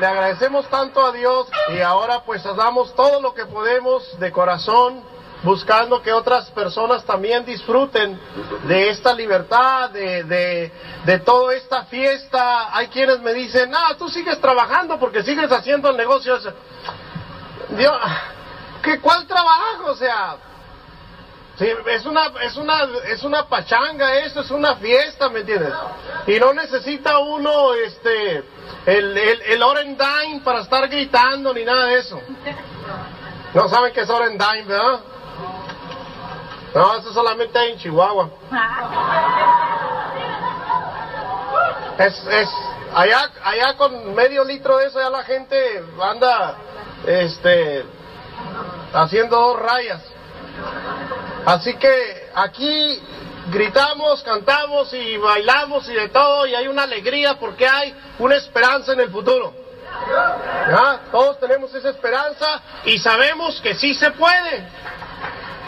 le agradecemos tanto a Dios y ahora pues damos todo lo que podemos de corazón buscando que otras personas también disfruten de esta libertad, de, de, de toda esta fiesta. Hay quienes me dicen, ah, tú sigues trabajando porque sigues haciendo el negocio. Dios, ¿qué, ¿cuál trabajo? O sea, Es una, es una, es una pachanga eso, es una fiesta, ¿me entiendes? Y no necesita uno, este, el, el, el Orendine para estar gritando ni nada de eso. No saben qué es Orendine, ¿verdad? No, eso solamente hay en Chihuahua. Es, es, allá, allá con medio litro de eso ya la gente anda, este, haciendo dos rayas. Así que aquí gritamos, cantamos y bailamos y de todo y hay una alegría porque hay una esperanza en el futuro. Todos tenemos esa esperanza y sabemos que sí se puede.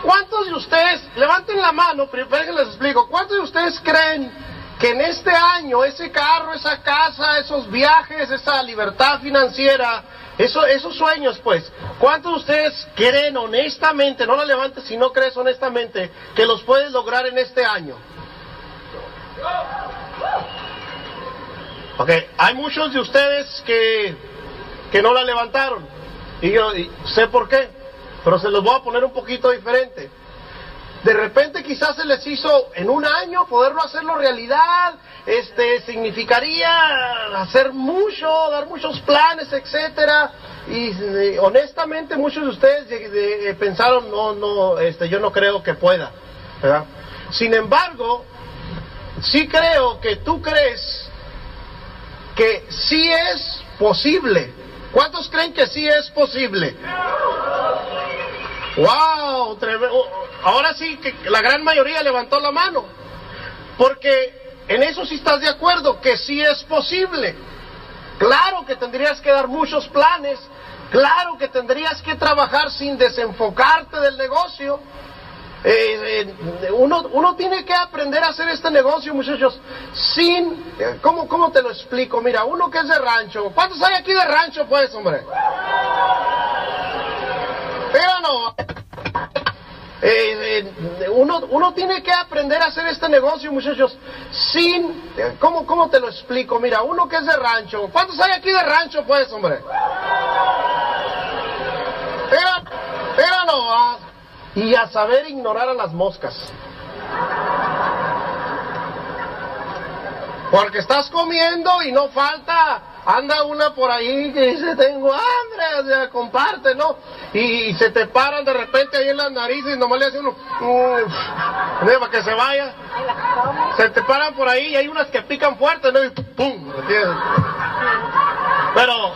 ¿Cuántos de ustedes, levanten la mano, primero que les explico, ¿cuántos de ustedes creen que en este año ese carro, esa casa, esos viajes, esa libertad financiera, eso, esos sueños, pues, ¿cuántos de ustedes creen honestamente, no la levantes si no crees honestamente, que los puedes lograr en este año? Ok, hay muchos de ustedes que, que no la levantaron. Y yo y sé por qué, pero se los voy a poner un poquito diferente. De repente quizás se les hizo en un año poderlo hacerlo realidad, este significaría hacer mucho, dar muchos planes, etcétera. Y eh, honestamente muchos de ustedes de- de- eh, pensaron no, no, este, yo no creo que pueda. Sin embargo, sí creo que tú crees que sí es posible. ¿Cuántos creen que sí es posible? ¡Wow! treme- oh, Ahora sí que la gran mayoría levantó la mano. Porque en eso sí estás de acuerdo, que sí es posible. Claro que tendrías que dar muchos planes, claro que tendrías que trabajar sin desenfocarte del negocio. Eh, eh, uno, uno tiene que aprender a hacer este negocio, muchachos, sin... eh, ¿cómo, ¿Cómo te lo explico? Mira, uno que es de rancho. ¿Cuántos hay aquí de rancho, pues, hombre? Pero no. Eh, eh, uno, uno tiene que aprender a hacer este negocio, muchachos, sin... ¿cómo, ¿Cómo te lo explico? Mira, uno que es de rancho. ¿Cuántos hay aquí de rancho, pues, hombre? Pero, pero no. Y a saber ignorar a las moscas. Porque estás comiendo y no falta, anda una por ahí que dice, tengo hambre, o sea, comparte, ¿no? Y, y se te paran de repente ahí en las narices y nomás le hacen uno, ¿no? para que se vaya. Se te paran por ahí y hay unas que pican fuerte, ¿no? Y ¡pum! ¿me entiendes? Pero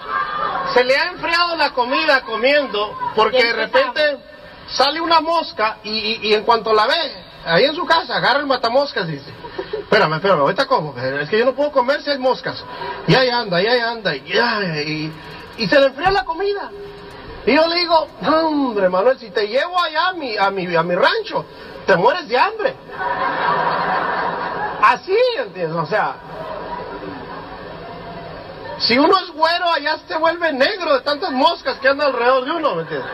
se le ha enfriado la comida comiendo porque de repente sale una mosca y, y- y en cuanto la ve, ahí en su casa, agarra el matamoscas dice, espérame, espérame, ahorita como, es que yo no puedo comer si hay moscas. Y ahí anda, y ahí anda, y, y, y se le enfría la comida. Y yo le digo, "No, hombre, Manuel, si te llevo allá a mi, a mi, a mi rancho, te mueres de hambre. Así, ¿entiendes? O sea, si uno es güero, allá se vuelve negro de tantas moscas que andan alrededor de uno, ¿me entiendes?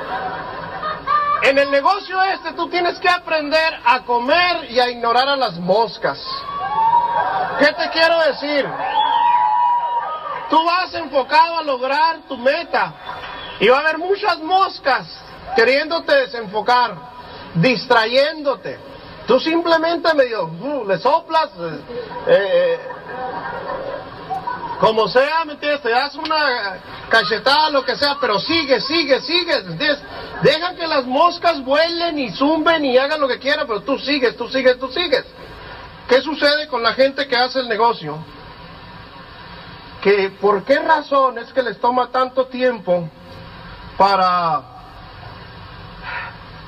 En el negocio este tú tienes que aprender a comer y a ignorar a las moscas. ¿Qué te quiero decir? Tú vas enfocado a lograr tu meta y va a haber muchas moscas queriéndote desenfocar, distrayéndote. Tú simplemente medio uh, le soplas, eh, eh, como sea, ¿me entiendes? Te das una cachetada, lo que sea, pero sigue, sigue, sigue, ¿me entiendes? Deja que las moscas vuelen y zumben y hagan lo que quieran, pero tú sigues, tú sigues, tú sigues. ¿Qué sucede con la gente que hace el negocio? Que por qué razón es que les toma tanto tiempo para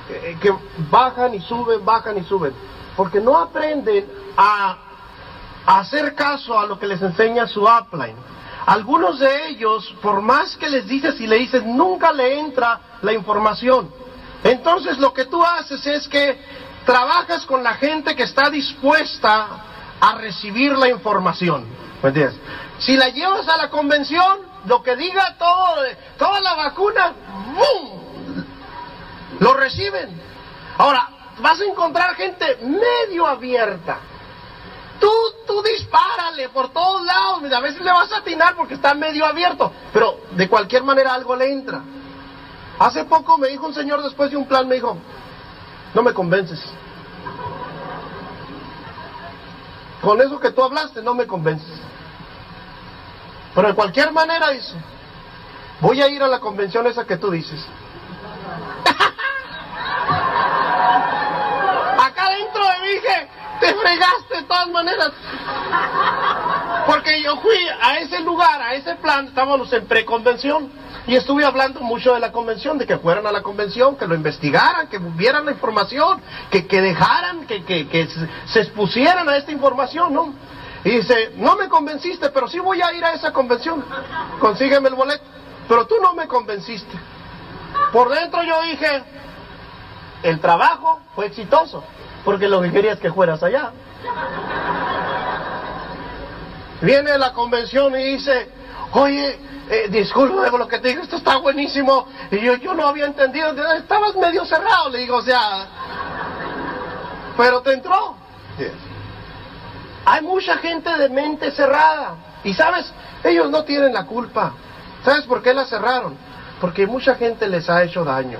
eh, que bajan y suben, bajan y suben. Porque no aprenden a hacer caso a lo que les enseña su upline. Algunos de ellos, por más que les dices y le dices, nunca le entra la información. Entonces lo que tú haces es que trabajas con la gente que está dispuesta a recibir la información. Si la llevas a la convención, lo que diga todo, toda la vacuna, ¡bum! Lo reciben. Ahora, vas a encontrar gente medio abierta. Tú, tú dispárale por todos lados, a veces le vas a atinar porque está medio abierto, pero de cualquier manera algo le entra. Hace poco me dijo un señor después de un plan, me dijo, no me convences. Con eso que tú hablaste no me convences. Pero de cualquier manera dice, voy a ir a la convención esa que tú dices. Acá dentro de mí dije, te fregaste de todas maneras. Porque yo fui a ese lugar, a ese plan, estábamos en preconvención. Y estuve hablando mucho de la convención, de que fueran a la convención, que lo investigaran, que vieran la información, que, que dejaran, que, que, que se expusieran a esta información, ¿no? Y dice, no me convenciste, pero sí voy a ir a esa convención. Consígueme el boleto. Pero tú no me convenciste. Por dentro yo dije, el trabajo fue exitoso, porque lo que quería es que fueras allá. Viene la convención y dice, oye, eh, disculpe por lo que te digo, esto está buenísimo. Y yo, yo no había entendido, estabas medio cerrado, le digo, o sea, pero te entró. Hay mucha gente de mente cerrada. Y sabes, ellos no tienen la culpa. ¿Sabes por qué la cerraron? Porque mucha gente les ha hecho daño.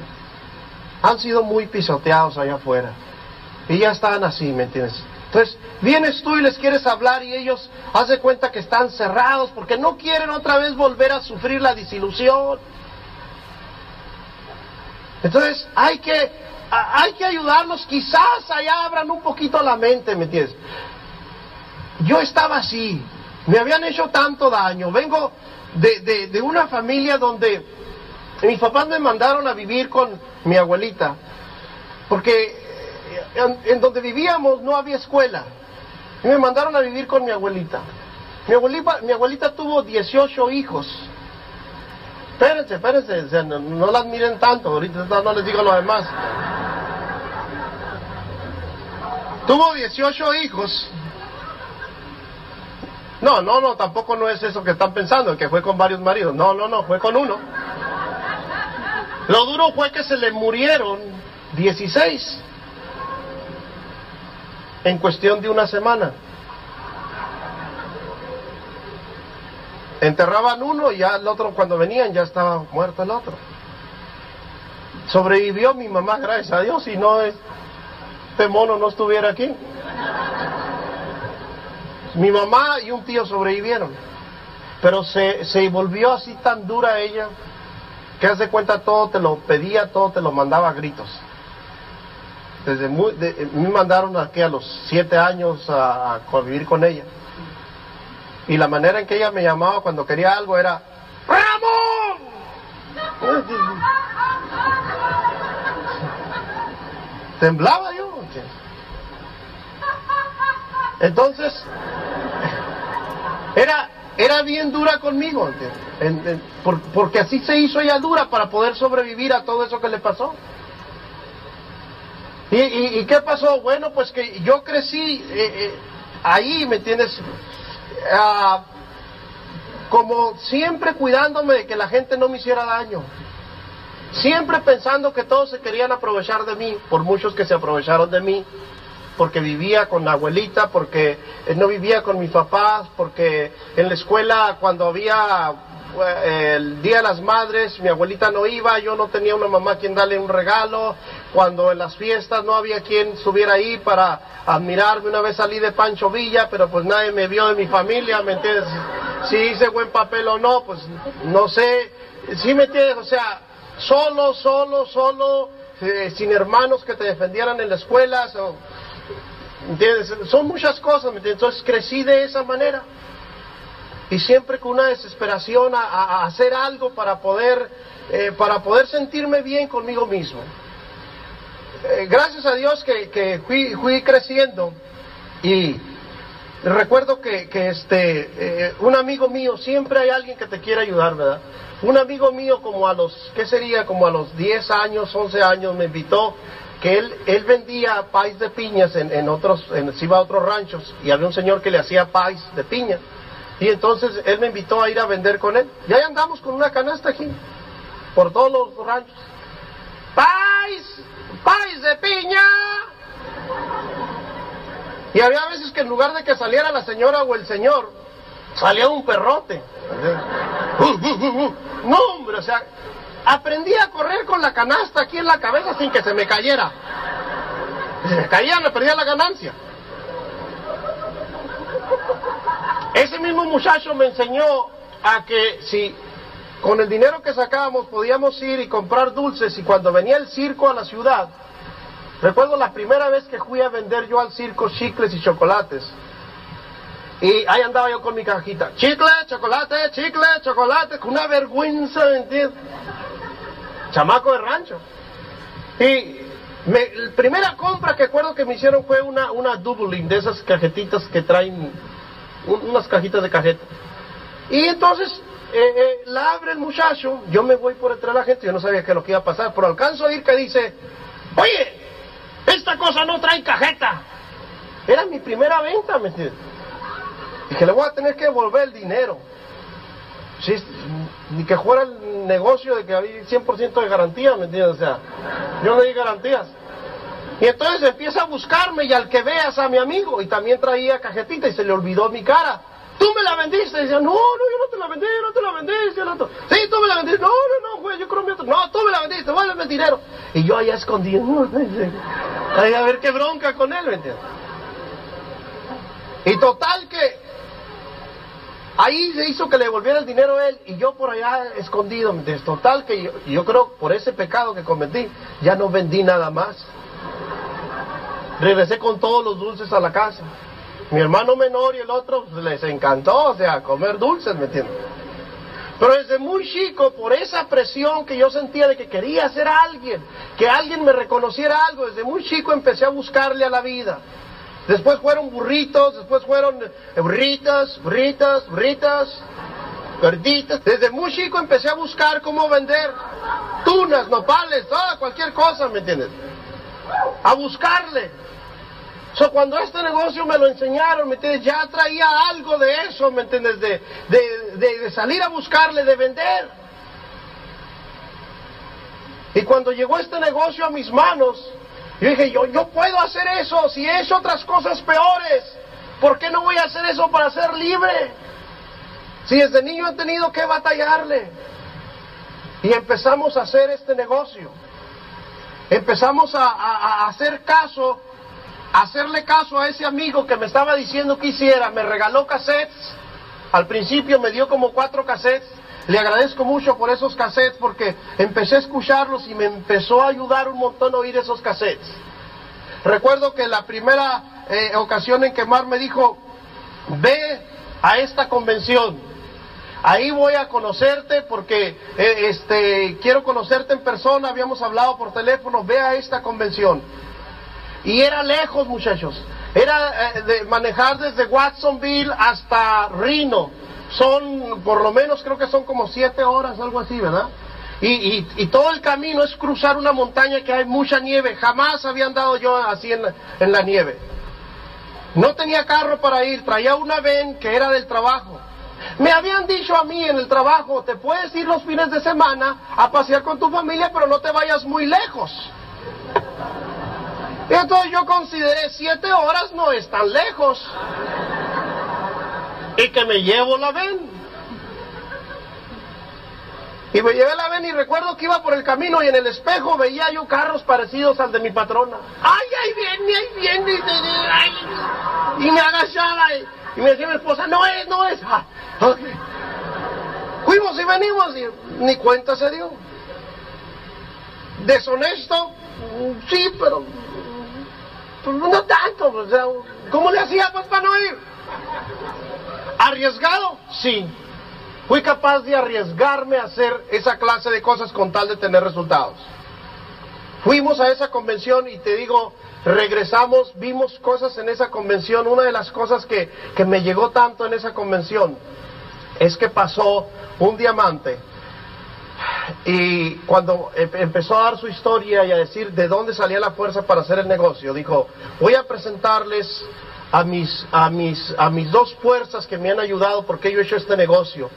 Han sido muy pisoteados allá afuera. Y ya están así, ¿me entiendes? Entonces, vienes tú y les quieres hablar y ellos hacen cuenta que están cerrados porque no quieren otra vez volver a sufrir la disilusión. Entonces, hay que, hay que ayudarlos, quizás allá abran un poquito la mente, ¿me entiendes? Yo estaba así, me habían hecho tanto daño, vengo de, de, una familia donde mis papás me mandaron a vivir con mi abuelita, porque en, donde vivíamos no había escuela, y me mandaron a vivir con mi abuelita. Mi abuelita, mi abuelita tuvo 18 hijos. Espérense, espérense, no, no, las miren tanto, ahorita no les digo lo demás. Tuvo 18 hijos no, no, no, tampoco no es eso que están pensando, que fue con varios maridos. No, no, no, fue con uno. Lo duro fue que se le murieron 16 en cuestión de una semana. Enterraban uno y ya el otro cuando venían ya estaba muerto el otro. Sobrevivió mi mamá, gracias a Dios, y no este mono no estuviera aquí. Mi mamá y un tío sobrevivieron, pero se, se volvió así tan dura ella que hace cuenta todo te lo pedía, todo te lo mandaba a gritos. Desde muy, me mandaron aquí a los siete años a, a convivir con ella. Y la manera en que ella me llamaba cuando quería algo era ¡Ramón! Temblaba yo. Entonces, era, era bien dura conmigo, porque así se hizo ella dura para poder sobrevivir a todo eso que le pasó. ¿Y, qué pasó? Bueno, pues que yo crecí eh, eh, ahí, ¿me entiendes? Ah, como siempre cuidándome de que la gente no me hiciera daño. Siempre pensando que todos se querían aprovechar de mí, por muchos que se aprovecharon de mí porque vivía con la abuelita, porque eh, no vivía con mis papás, porque en la escuela cuando había eh, el Día de las Madres, mi abuelita no iba, yo no tenía una mamá quien darle un regalo, cuando en las fiestas no había quien estuviera ahí para admirarme, una vez salí de Pancho Villa, pero pues nadie me vio de mi familia, ¿me entiendes? Si hice buen papel o no, pues no sé, ¿sí me entiendes? O sea, solo, solo, solo, eh, sin hermanos que te defendieran en la escuela, ¿Entiendes? Son muchas cosas. Entonces crecí de esa manera. Y siempre con una desesperación a, hacer algo para poder, eh, para poder sentirme bien conmigo mismo. Eh, gracias a Dios que, fui, fui, creciendo y recuerdo que, este, eh, un amigo mío, siempre hay alguien que te quiere ayudar, ¿verdad? Un amigo mío como a los, ¿qué sería? Como a los 10 años, 11 años me invitó que él, él vendía país de piñas en, en otros, en, iba a otros ranchos y había un señor que le hacía país de piña. Y entonces él me invitó a ir a vender con él. Y ahí andamos con una canasta aquí, por todos los ranchos. ¡Pais! ¡Pais de piña! Y había veces que en lugar de que saliera la señora o el señor, salía un perrote. No, hombre, o sea, aprendí a correr con la canasta aquí en la cabeza sin que se me cayera. Si me caía, me perdía la ganancia. Ese mismo muchacho me enseñó a que si con el dinero que sacábamos podíamos ir y comprar dulces y cuando venía el circo a la ciudad, recuerdo la primera vez que fui a vender yo al circo chicles y chocolates. Y ahí andaba yo con mi cajita, chicle, chocolate, chicle, chocolate, con una vergüenza, ¿me entiendes? Chamaco de rancho. Y me, la primera compra que recuerdo que me hicieron fue una, una doubling de esas cajetitas que traen unas cajitas de cajeta. Y entonces eh, eh, la abre el muchacho, yo me voy por detrás de la gente, yo no sabía qué lo que iba a pasar, pero alcanzo a oír que dice, oye, esta cosa no trae cajeta. Era mi primera venta, ¿me entiendes? Que le voy a tener que devolver el dinero. Sí, ni que fuera el negocio de que había 100% de garantía, ¿me entiendes? O sea, yo no di garantías. Y entonces empieza a buscarme y al que veas a mi amigo, y también traía cajetita y se le olvidó mi cara. Tú me la vendiste. Y decía, no, no, yo no te la vendí, no te la vendí. Sí, tú me la vendiste. No, no, no, güey, yo creo que No, tú me la vendiste, vuélveme el dinero. Y yo allá escondido. A ver qué bronca con él, ¿me entiendes? Y total que ahí se hizo que le devolviera el dinero a él y yo por allá escondido. ¿me entiendes? Total que yo, yo creo por ese pecado que cometí, ya no vendí nada más. Regresé con todos los dulces a la casa. Mi hermano menor y el otro pues, les encantó, o sea, comer dulces, ¿me entiendes? Pero desde muy chico, por esa presión que yo sentía de que quería ser alguien, que alguien me reconociera algo, desde muy chico empecé a buscarle a la vida. Después fueron burritos, después fueron eh, burritas, burritas, burritas, gorditas. Desde muy chico empecé a buscar cómo vender tunas, nopales, toda cualquier cosa, ¿me entiendes? A buscarle. So, cuando este negocio me lo enseñaron, ¿me entiendes? Ya traía algo de eso, ¿me entiendes? De, de, salir a buscarle, de vender. Y cuando llegó este negocio a mis manos, yo dije, yo, yo puedo hacer eso, si he hecho otras cosas peores, ¿por qué no voy a hacer eso para ser libre? Si desde niño he tenido que batallarle. Y empezamos a hacer este negocio. Empezamos a, a hacer caso hacerle caso a ese amigo que me estaba diciendo que hiciera, me regaló cassettes, al principio me dio como cuatro cassettes, le agradezco mucho por esos cassettes porque empecé a escucharlos y me empezó a ayudar un montón a oír esos cassettes. Recuerdo que la primera eh, ocasión en que Mar me dijo, ve a esta convención, ahí voy a conocerte porque eh, este, quiero conocerte en persona, habíamos hablado por teléfono, ve a esta convención. Y era lejos, muchachos. Era eh, de manejar desde Watsonville hasta Reno. Son, por lo menos creo que son como siete horas, algo así, ¿verdad? Y, y, todo el camino es cruzar una montaña que hay mucha nieve. Jamás había andado yo así en, en la nieve. No tenía carro para ir, traía una ven que era del trabajo. Me habían dicho a mí en el trabajo, te puedes ir los fines de semana a pasear con tu familia, pero no te vayas muy lejos. Y entonces yo consideré siete horas no es tan lejos. Y que me llevo la ven. Y me llevé la ven y recuerdo que iba por el camino y en el espejo veía yo carros parecidos al de mi patrona. ¡Ay, ahí viene, ahí viene! Y me agachaba y, me decía mi esposa, no es, no es. Ah, Fuimos y venimos y ni cuenta se dio. Deshonesto, sí, pero pues no tanto, o sea, ¿cómo le hacía pues para no ir? ¿Arriesgado? Sí. Fui capaz de arriesgarme a hacer esa clase de cosas con tal de tener resultados. Fuimos a esa convención y te digo, regresamos, vimos cosas en esa convención. Una de las cosas que, que me llegó tanto en esa convención es que pasó un diamante y cuando empezó a dar su historia y a decir de dónde salía la fuerza para hacer el negocio, dijo, voy a presentarles a mis, a mis, a mis dos fuerzas que me han ayudado porque yo he hecho este negocio.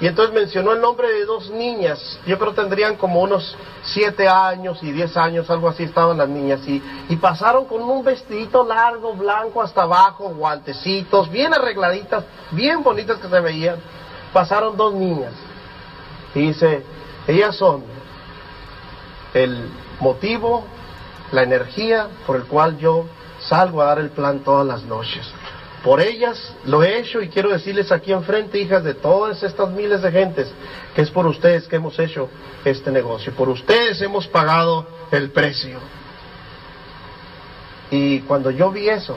Y entonces mencionó el nombre de dos niñas, yo creo tendrían como unos siete años y diez años, algo así estaban las niñas, y, y pasaron con un vestidito largo, blanco hasta abajo, guantecitos, bien arregladitas, bien bonitas que se veían. Pasaron dos niñas. Y dice, ellas son el motivo, la energía por el cual yo salgo a dar el plan todas las noches. Por ellas lo he hecho y quiero decirles aquí enfrente, hijas de todas estas miles de gentes, que es por ustedes que hemos hecho este negocio. Por ustedes hemos pagado el precio. Y cuando yo vi eso,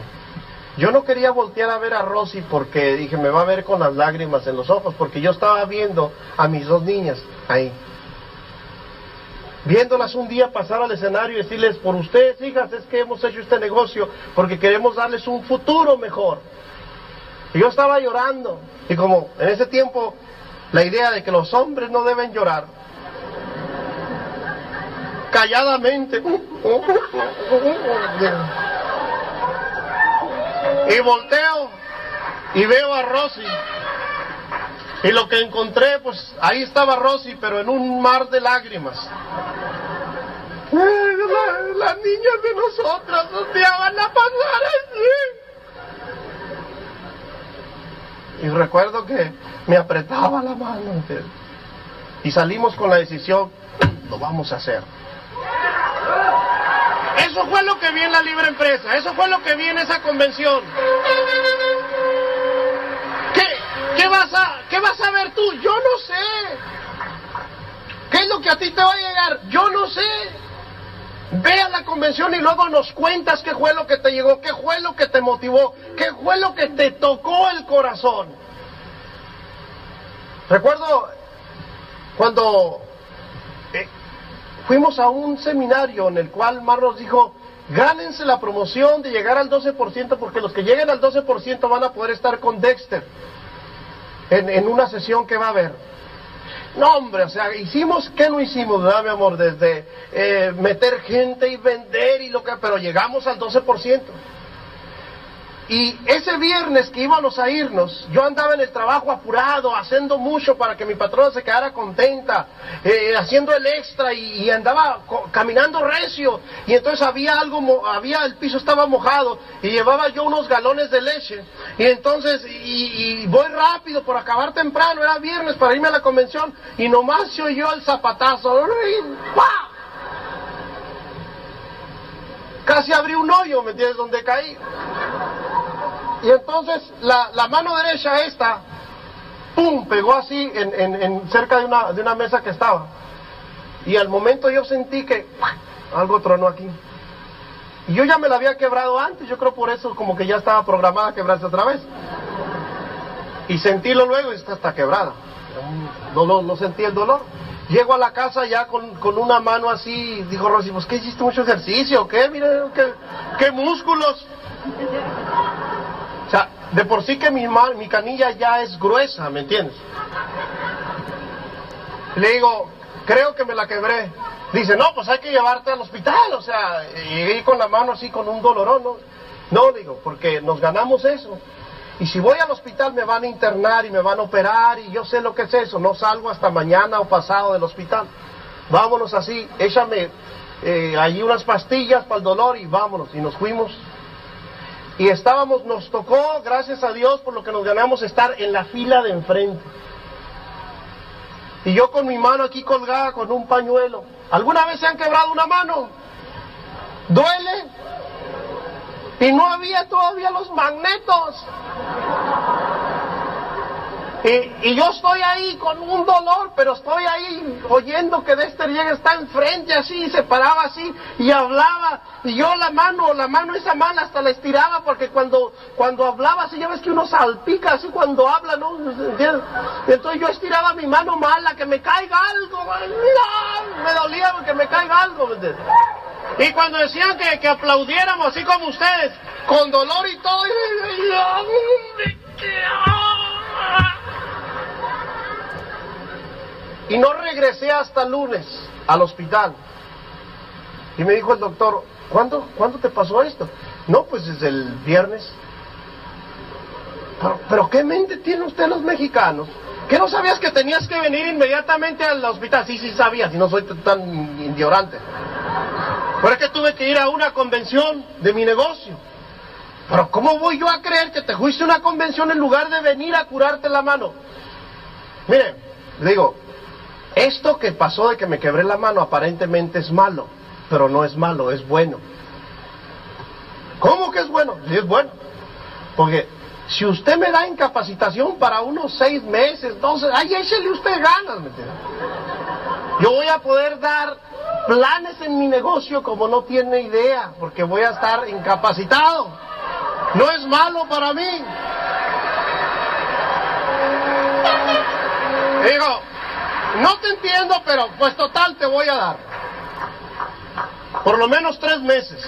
yo no quería voltear a ver a Rosy porque dije, me va a ver con las lágrimas en los ojos, porque yo estaba viendo a mis dos niñas ahí. Viéndolas un día pasar al escenario y decirles, por ustedes, hijas, es que hemos hecho este negocio porque queremos darles un futuro mejor. Y yo estaba llorando. Y como en ese tiempo la idea de que los hombres no deben llorar, calladamente. Y volteo y veo a Rosy. Y lo que encontré, pues ahí estaba Rosy, pero en un mar de lágrimas. las niñas de nosotras un día van a pasar así. Y recuerdo que me apretaba la mano. Y salimos con la decisión, lo vamos a hacer. Eso fue lo que vi en la libre empresa, eso fue lo que vi en esa convención. ¿Qué, vas, a, ¿Qué vas a ver tú? Yo no sé. ¿Qué es lo que a ti te va a llegar? Yo no sé. Ve a la convención y luego nos cuentas qué fue lo que te llegó, qué fue lo que te motivó, qué fue lo que te tocó el corazón. Recuerdo cuando eh, fuimos a un seminario en el cual Mar nos dijo, gánense la promoción de llegar al 12% porque los que lleguen al 12% van a poder estar con Dexter en, en una sesión que va a haber. No, hombre, o sea, hicimos, ¿qué no hicimos, verdad, mi amor? Desde eh, meter gente y vender y lo que, pero llegamos al 12%. Y ese viernes que íbamos a irnos, yo andaba en el trabajo apurado, haciendo mucho para que mi patrona se quedara contenta, eh, haciendo el extra y, andaba caminando recio. Y entonces había algo, había, el piso estaba mojado y llevaba yo unos galones de leche. Y entonces, y, voy rápido por acabar temprano, era viernes para irme a la convención y nomás se oyó el zapatazo. y ¡pa! Casi abrí un hoyo, ¿me entiendes? Donde caí. Y entonces la, la mano derecha esta, ¡pum!, pegó así en, en- cerca de una, de una mesa que estaba. Y al momento yo sentí que algo tronó aquí. Y yo ya me la había quebrado antes, yo creo por eso como que ya estaba programada a quebrarse otra vez. Y sentílo luego y está, está quebrada. No, no, sentí el dolor. Llego a la casa ya con, con una mano así, dijo Rosy, pues ¿qué hiciste mucho ejercicio? ¿Qué? Mira, qué, qué músculos. O sea, de por sí que mi, ma- mi canilla ya es gruesa, ¿me entiendes? Le digo, creo que me la quebré. Dice, no, pues hay que llevarte al hospital, o sea, llegué con la mano así con un dolorón, ¿no? No, digo, porque nos ganamos eso. Y si voy al hospital me van a internar y me van a operar y yo sé lo que es eso, no salgo hasta mañana o pasado del hospital. Vámonos así, échame eh, allí unas pastillas para el dolor y vámonos. Y nos fuimos y estábamos, nos tocó, gracias a Dios por lo que nos ganamos, estar en la fila de enfrente. Y yo con mi mano aquí colgada con un pañuelo. ¿Alguna vez se han quebrado una mano? ¿Duele? Y no había todavía los magnetos. Y, y yo estoy ahí con un dolor, pero estoy ahí oyendo que Dexter llega, está enfrente así, se paraba así y hablaba. Y yo la mano, la mano esa mala hasta la estiraba porque cuando, cuando hablaba así, ya ves que uno salpica así cuando habla, ¿no? Entonces yo estiraba mi mano mala, que me caiga algo. ¡No! Me dolía que me caiga algo. Y cuando decían que, que aplaudiéramos así como ustedes, con dolor y todo, y, y- no regresé hasta lunes al hospital. Y me dijo el doctor, ¿cuándo, ¿cuándo te pasó esto? No, pues desde el viernes. Pero, pero ¿qué mente tienen ustedes los mexicanos? ¿Qué no sabías que tenías que venir inmediatamente al hospital? Sí, sí sabías, y no soy tan ignorante. Pero es que tuve que ir a una convención de mi negocio. Pero ¿cómo voy yo a creer que te fuiste a una convención en lugar de venir a curarte la mano? Mire, digo, esto que pasó de que me quebré la mano aparentemente es malo, pero no es malo, es bueno. ¿Cómo que es bueno? Sí es bueno. Porque si usted me da incapacitación para unos seis meses, entonces, ay, échele usted ganas, ¿me entiende? Yo voy a poder dar planes en mi negocio como no tiene idea, porque voy a estar incapacitado. No es malo para mí. Digo, no te entiendo, pero pues total te voy a dar. Por lo menos tres meses.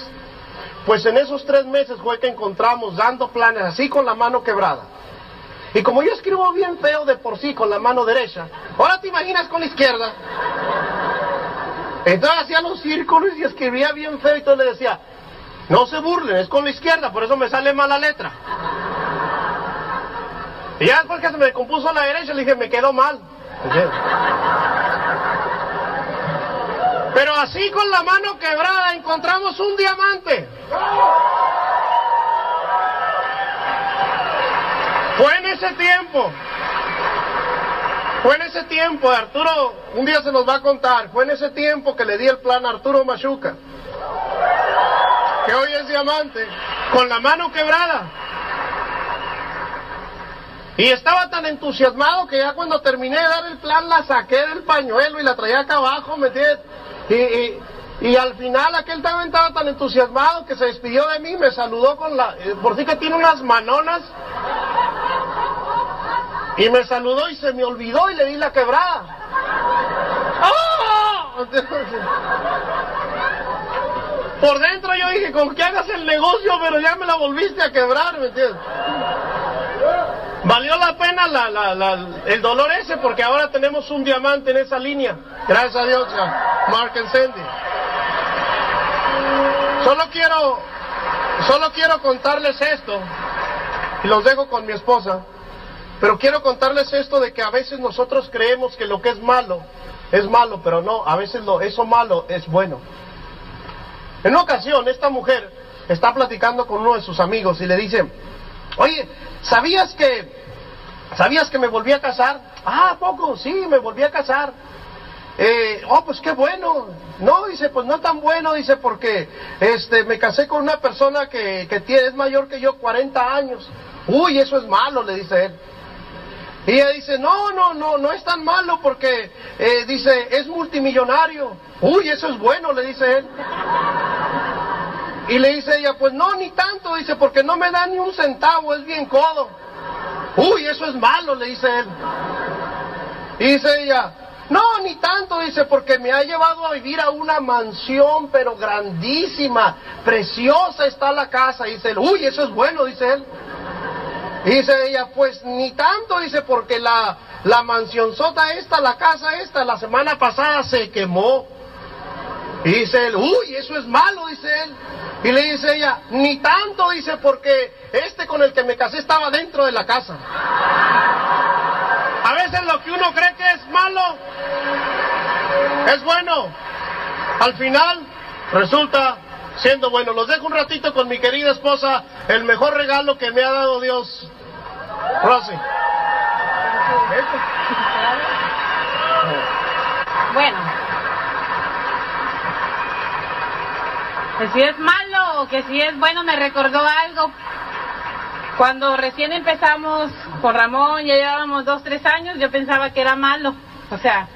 Pues en esos tres meses fue que encontramos dando planes así con la mano quebrada. Y como yo escribo bien feo de por sí con la mano derecha, ahora te imaginas con la izquierda. Entonces hacía los círculos y escribía bien feo y todo le decía, no se burlen, es con la izquierda, por eso me sale mala letra. Y ya después que se me compuso la derecha, le dije, me quedó mal. Pero así con la mano quebrada encontramos un diamante. Fue en ese tiempo. Fue en ese tiempo, Arturo, un día se nos va a contar, fue en ese tiempo que le di el plan a Arturo Machuca, que hoy es diamante, con la mano quebrada. Y estaba tan entusiasmado que ya cuando terminé de dar el plan la saqué del pañuelo y la traía acá abajo, ¿me entiendes? Y, y, al final aquel también estaba tan entusiasmado que se despidió de mí, me saludó con la... Eh, por sí que tiene unas manonas. Y me saludó y se me olvidó y le di la quebrada. ¡Ah! Por dentro yo dije, con que hagas el negocio, pero ya me la volviste a quebrar, ¿me entiendes? Valió la pena el dolor ese porque ahora tenemos un diamante en esa línea. Gracias a Dios, Mark and Sandy. Solo quiero, solo quiero contarles esto y los dejo con mi esposa. Pero quiero contarles esto de que a veces nosotros creemos que lo que es malo es malo, pero no, a veces lo, eso malo es bueno. En una ocasión, esta mujer está platicando con uno de sus amigos y le dice, oye, ¿sabías que, ¿sabías que me volví a casar? Ah, poco, sí, me volví a casar. Eh, oh, pues qué bueno. No, dice, pues no tan bueno, dice, porque este, me casé con una persona que, que es mayor que yo, 40 años. Uy, eso es malo, le dice él. Y ella dice, no, no, no, no es tan malo porque, eh, dice, es multimillonario. Uy, eso es bueno, le dice él. Y le dice ella, pues no, ni tanto, dice, porque no me da ni un centavo, es bien codo. Uy, eso es malo, le dice él. Y dice ella, no, ni tanto, dice, porque me ha llevado a vivir a una mansión, pero grandísima, preciosa está la casa. Y dice él, uy, eso es bueno, dice él. Dice ella, pues ni tanto, dice, porque la, la mansión sota esta, la casa esta, la semana pasada se quemó. Y dice él, uy, eso es malo, dice él. Y le dice ella, ni tanto, dice, porque este con el que me casé estaba dentro de la casa. A veces lo que uno cree que es malo es bueno. Al final resulta siendo bueno. Los dejo un ratito con mi querida esposa, el mejor regalo que me ha dado Dios. Rosy. Bueno. Que si es malo o que si es bueno me recordó algo. Cuando recién empezamos con Ramón, ya llevábamos dos, tres años, yo pensaba que era malo. O sea,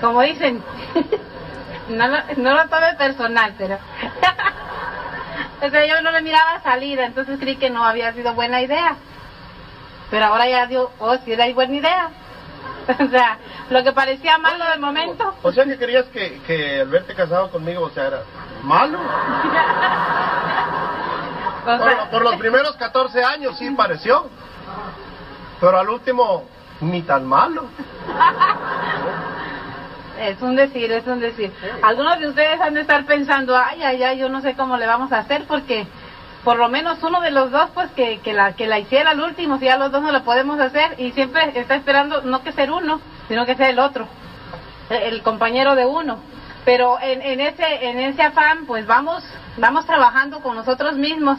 como dicen, no lo, no lo tome personal, pero... o sea, yo no le miraba salida, entonces creí que no había sido buena idea. Pero ahora ya dio, oh, sí era buena idea. o sea, lo que parecía malo de momento. O sea, que querías que, que al verte casado conmigo, o sea, era malo. por, por los primeros 14 años sí pareció. Pero al último, ni tan malo. Es un decir, es un decir. Algunos de ustedes han de estar pensando, ay, ay, ay, yo no sé cómo le vamos a hacer porque por lo menos uno de los dos, pues que, que, la, que la hiciera al último, si ya los dos no lo podemos hacer, y siempre está esperando no que ser uno, sino que sea el otro, el compañero de uno. Pero en, ese, en ese afán, pues vamos, vamos trabajando con nosotros mismos.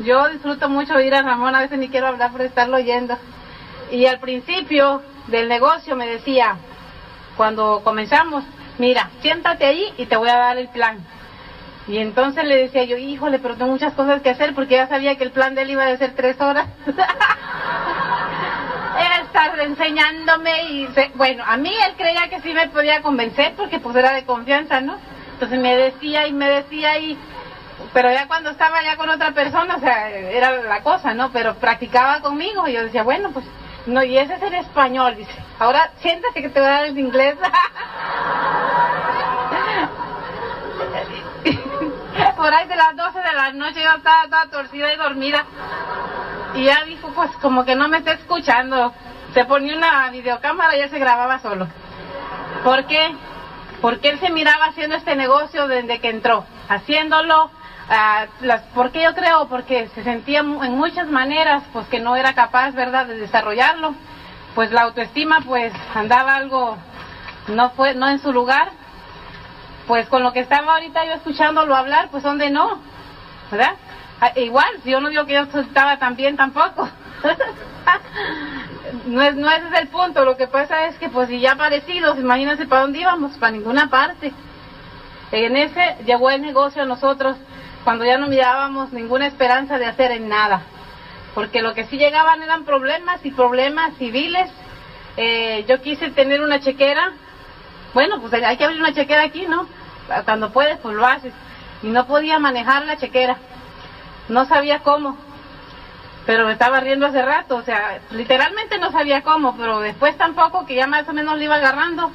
Yo disfruto mucho ir a Ramón, a veces ni quiero hablar por estarlo oyendo. Y al principio del negocio me decía, cuando comenzamos, mira, siéntate ahí y te voy a dar el plan. Y entonces le decía yo, híjole, pero tengo muchas cosas que hacer porque ya sabía que el plan de él iba a ser tres horas. era estar enseñándome y, bueno, a mí él creía que sí me podía convencer porque pues era de confianza, ¿no? Entonces me decía y me decía y, pero ya cuando estaba ya con otra persona, o sea, era la cosa, ¿no? Pero practicaba conmigo y yo decía, bueno, pues, no, y ese es el español, dice. Ahora siéntate que te voy a dar el inglés. Por ahí de las 12 de la noche yo estaba toda torcida y dormida. Y ya dijo, pues como que no me está escuchando. Se ponía una videocámara y ya se grababa solo. ¿Por qué? Porque él se miraba haciendo este negocio desde que entró, haciéndolo. Uh, las, ¿Por qué yo creo? Porque se sentía en muchas maneras pues que no era capaz, ¿verdad?, de desarrollarlo. Pues la autoestima pues andaba algo, no fue, no en su lugar. Pues con lo que estaba ahorita yo escuchándolo hablar, pues donde no, ¿verdad? Ah, igual, yo no digo que yo estaba tan bien tampoco. no, es, no ese es el punto, lo que pasa es que pues si ya parecidos, imagínense para dónde íbamos, para ninguna parte. En ese llegó el negocio a nosotros cuando ya no mirábamos ninguna esperanza de hacer en nada. Porque lo que sí llegaban eran problemas y problemas civiles. Eh, yo quise tener una chequera. Bueno, pues hay que abrir una chequera aquí, ¿no? Cuando puedes, pues lo haces. Y no podía manejar la chequera no sabía cómo, pero me estaba riendo hace rato, o sea, literalmente no sabía cómo, pero después tampoco, que ya más o menos lo iba agarrando.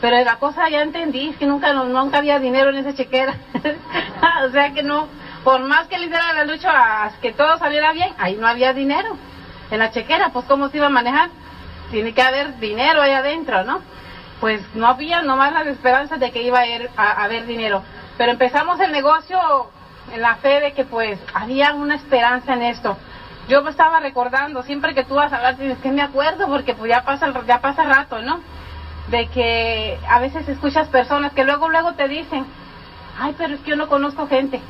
Pero la cosa ya entendí, que nunca, nunca había dinero en esa chequera. o sea que no, por más que le hiciera la lucha a que todo saliera bien, ahí no había dinero. En la chequera, pues ¿cómo se iba a manejar? Tiene que haber dinero ahí adentro, ¿no? Pues no había nomás las esperanzas de que iba a, ir a haber dinero. Pero empezamos el negocio en la fe de que pues había una esperanza en esto. Yo me estaba recordando, siempre que tú vas a hablar, tienes que me acuerdo porque pues ya pasa, ya pasa rato, ¿no? De que a veces escuchas personas que luego, luego te dicen, ay, pero es que yo no conozco gente.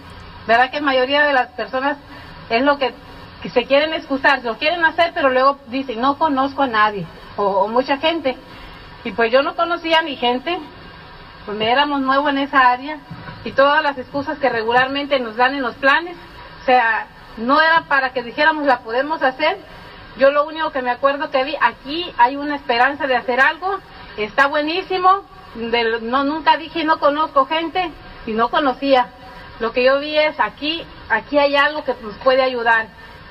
¿Verdad que la mayoría de las personas es lo que, se quieren excusar, lo quieren hacer, pero luego dicen, no conozco a nadie, o, o mucha gente. Y pues yo no conocía ni gente, pues me éramos nuevos en esa área, y todas las excusas que regularmente nos dan en los planes, o sea, no era para que dijéramos la podemos hacer. Yo lo único que me acuerdo que vi, aquí hay una esperanza de hacer algo, está buenísimo, no nunca dije no conozco gente y no conocía. Lo que yo vi es aquí, aquí hay algo que nos puede ayudar.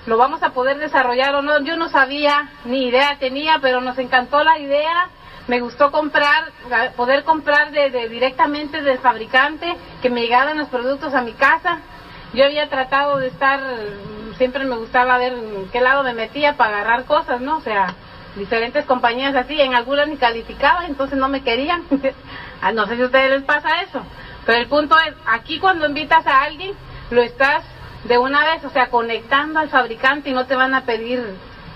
Lo vamos a poder desarrollar o no. Yo no sabía ni idea tenía, pero nos encantó la idea me gustó comprar, poder comprar de, directamente del fabricante, que me llegaran los productos a mi casa. Yo había tratado de estar, siempre me gustaba ver en qué lado me metía para agarrar cosas, ¿no? O sea, diferentes compañías así, en algunas ni calificaba, entonces no me querían. Ah, no sé si a ustedes les pasa eso. Pero el punto es, aquí cuando invitas a alguien, lo estás de una vez, o sea, conectando al fabricante y no te van a pedir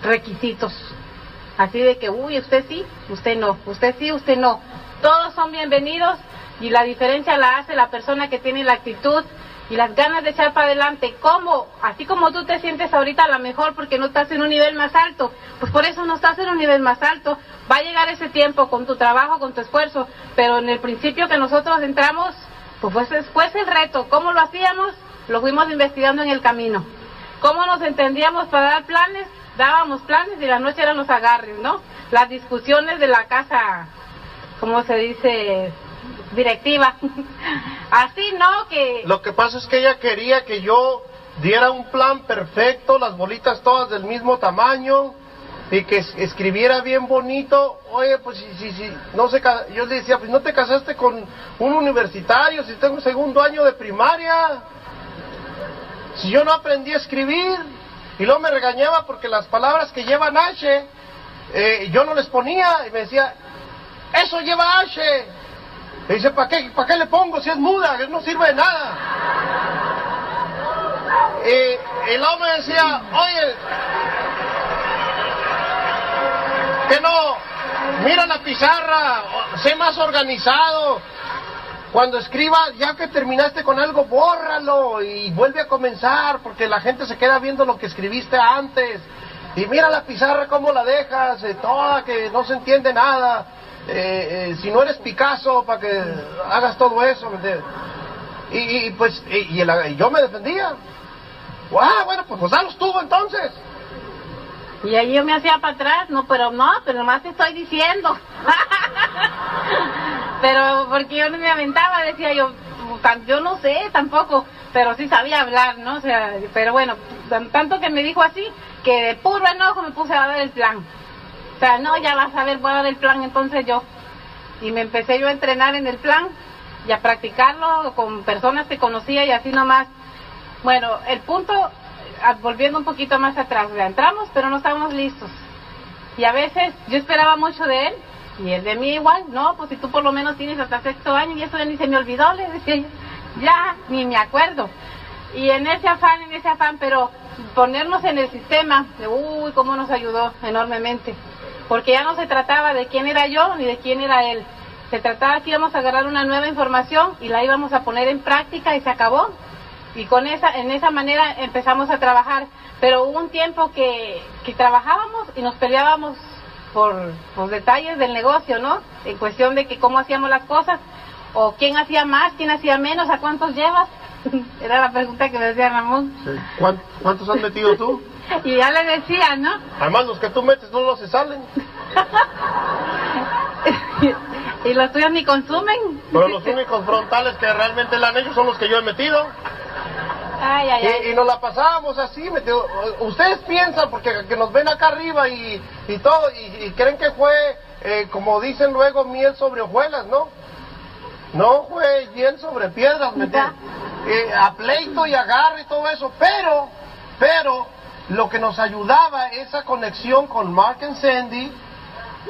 requisitos. Así de que, uy, usted sí, usted no, usted sí, usted no. Todos son bienvenidos y la diferencia la hace la persona que tiene la actitud y las ganas de echar para adelante. ¿Cómo? Así como tú te sientes ahorita a lo mejor porque no estás en un nivel más alto, pues por eso no estás en un nivel más alto. Va a llegar ese tiempo con tu trabajo, con tu esfuerzo, pero en el principio que nosotros entramos, pues fue, después el reto. ¿Cómo lo hacíamos? Lo fuimos investigando en el camino. ¿Cómo nos entendíamos para dar planes? Dábamos planes y la noche eran los agarres, ¿no? Las discusiones de la casa, ¿cómo se dice? Directiva. Así, ¿no? Que... Lo que pasa es que ella quería que yo diera un plan perfecto, las bolitas todas del mismo tamaño y que escribiera bien bonito. Oye, pues si, si, si, no sé, yo le decía, pues no te casaste con un universitario, si tengo segundo año de primaria. Si yo no aprendí a escribir, y luego me regañaba porque las palabras que llevan H, eh, yo no les ponía y me decía, eso lleva H. Y dice, ¿para qué, ¿para qué le pongo si es muda? No sirve de nada. Eh, y luego me decía, oye, que no, mira la pizarra, sé más organizado. Cuando escriba, ya que terminaste con algo, bórralo y vuelve a comenzar, porque la gente se queda viendo lo que escribiste antes. Y mira la pizarra cómo la dejas, eh, toda que no se entiende nada. Eh, eh, si no eres Picasso, para que hagas todo eso. Y, y, pues, y, y y yo me defendía. Ah, bueno, pues, pues los tuvo entonces. Y ahí yo me hacía para atrás, no, pero no, pero nomás te estoy diciendo. pero porque yo no me aventaba, decía yo, yo no sé tampoco, pero sí sabía hablar, ¿no? O sea, pero bueno, tan- tanto que me dijo así, que de puro enojo me puse a dar el plan. O sea, no, ya vas a ver, voy a dar el plan entonces yo. Y me empecé yo a entrenar en el plan y a practicarlo con personas que conocía y así nomás. Bueno, el punto, volviendo un poquito más atrás, sea, entramos pero no estábamos listos. Y a veces yo esperaba mucho de él y él de mí igual, no, pues si tú por lo menos tienes hasta sexto año y eso ya ni se me olvidó, le decía ya, ni me acuerdo. Y en ese afán, en ese afán, pero ponernos en el sistema, de, uy, cómo nos ayudó enormemente. Porque ya no se trataba de quién era yo ni de quién era él. Se trataba que íbamos a agarrar una nueva información y la íbamos a poner en práctica y se acabó. Y con esa, en esa manera empezamos a trabajar. Pero hubo un tiempo que, que trabajábamos y nos peleábamos por, por detalles del negocio, ¿no? En cuestión de que cómo hacíamos las cosas, o quién hacía más, quién hacía menos, a cuántos llevas. Era la pregunta que me decía Ramón. ¿Cuán- ¿Cuántos has metido tú? Y ya le decía, ¿no? Además, los que tú metes no los se salen. y los tuyos ni consumen. Pero los únicos frontales que realmente la han hecho son los que yo he metido. Ay, ay, ay. Y, y nos la pasábamos así, metido. Ustedes piensan, porque que nos ven acá arriba y, y todo, y, y creen que fue, eh, como dicen luego, miel sobre hojuelas, ¿no? No fue miel sobre piedras, ¿me? Eh, a pleito y agarre y todo eso, pero, pero, lo que nos ayudaba, esa conexión con Mark and Sandy,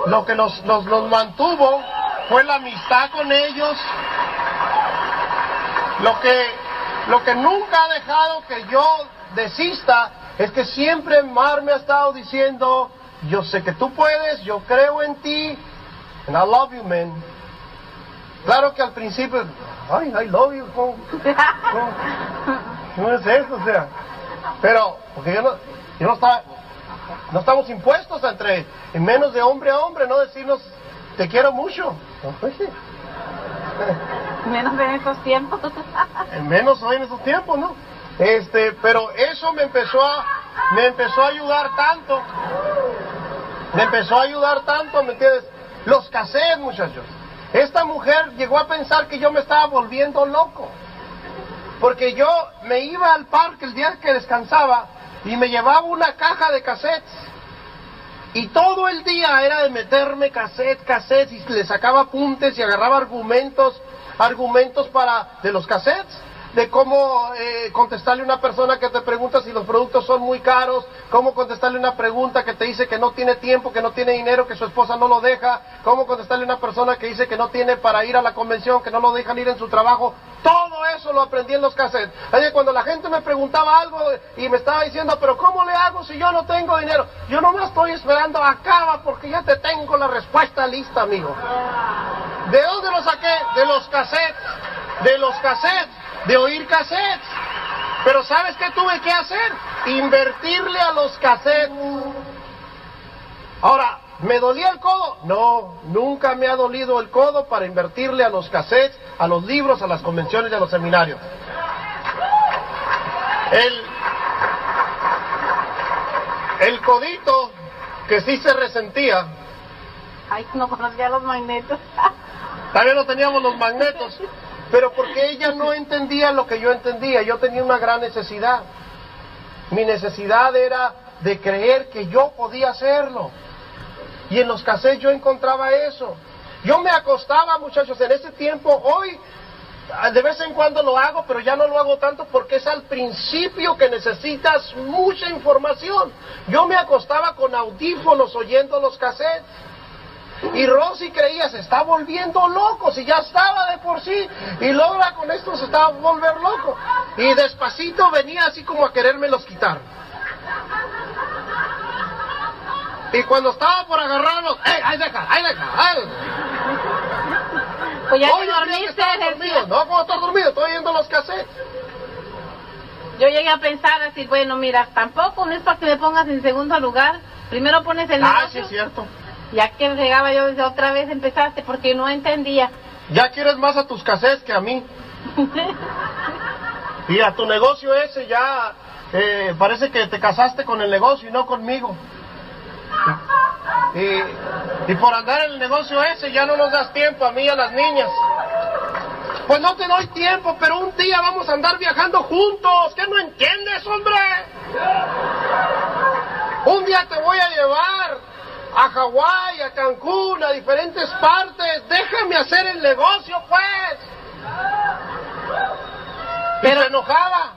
lo que nos, nos, nos mantuvo fue la amistad con ellos, lo que, lo que nunca ha dejado que yo desista es que siempre Mar me ha estado diciendo, yo sé que tú puedes, yo creo en ti, and I love you, man. Claro que al principio, ay, I love you, ¿cómo, cómo es eso? O sea, pero, porque yo no, yo no estaba, no estamos impuestos entre, en menos de hombre a hombre, no decirnos, te quiero mucho. Menos en estos tiempos. En menos hoy en esos tiempos, ¿no? Este, pero eso me empezó a, me empezó a ayudar tanto. Me empezó a ayudar tanto, ¿me entiendes? Los cassettes, muchachos. Esta mujer llegó a pensar que yo me estaba volviendo loco. Porque yo me iba al parque el día que descansaba y me llevaba una caja de cassettes. Y todo el día era de meterme cassette, cassette, y le sacaba apuntes y agarraba argumentos, argumentos para, de los cassettes, de cómo eh, contestarle a una persona que te pregunta si los productos son muy caros, cómo contestarle una pregunta que te dice que no tiene tiempo, que no tiene dinero, que su esposa no lo deja, cómo contestarle a una persona que dice que no tiene para ir a la convención, que no lo dejan ir en su trabajo. Todo eso lo aprendí en los cassettes. Que cuando la gente me preguntaba algo y me estaba diciendo, pero ¿cómo le hago si yo no tengo dinero? Yo no me estoy esperando, acaba porque ya te tengo la respuesta lista, amigo. ¿De dónde lo saqué? De los cassettes. De los cassettes. De oír cassettes. Pero ¿sabes qué tuve que hacer? Invertirle a los cassettes. Ahora, ¿me dolía el codo? No, nunca me ha dolido el codo para invertirle a los cassettes, a los libros, a las convenciones y a los seminarios. El, el codito que sí se resentía, Ay, no conocía los magnetos. también no teníamos los magnetos, pero porque ella no entendía lo que yo entendía, yo tenía una gran necesidad. Mi necesidad era de creer que yo podía hacerlo. Y en los cassettes yo encontraba eso. Yo me acostaba, muchachos, en ese tiempo, hoy, de vez en cuando lo hago, pero ya no lo hago tanto porque es al principio que necesitas mucha información. Yo me acostaba con audífonos oyendo los cassettes. Y Rosy creía, se está volviendo loco, si ya estaba de por sí. Y logra con esto se estaba a volver loco. Y despacito venía así como a querérmelos quitar. Y cuando estaba por agarrarlos, ¡eh! ¡Ahí deja! ¡Ahí deja! ¡Ay! Pues ya Oye, dormiste, dormido. No, como estar dormido, estoy oyendo los cassettes. Yo llegué a pensar así, bueno, mira, tampoco no es para que me pongas en segundo lugar. Primero pones el Ah, sí, negocio. es cierto. Ya que llegaba yo desde otra vez empezaste porque no entendía. Ya quieres más a tus cassettes que a mí. Y a tu negocio ese ya eh, parece que te casaste con el negocio y no conmigo. Y, y por andar en el negocio ese ya no nos das tiempo a mí y a las niñas. Pues no te doy tiempo, pero un día vamos a andar viajando juntos. ¿Qué no entiendes, hombre? Un día te voy a llevar a Hawái, a Cancún, a diferentes partes. Déjame hacer el negocio, pues. Pero- enojaba.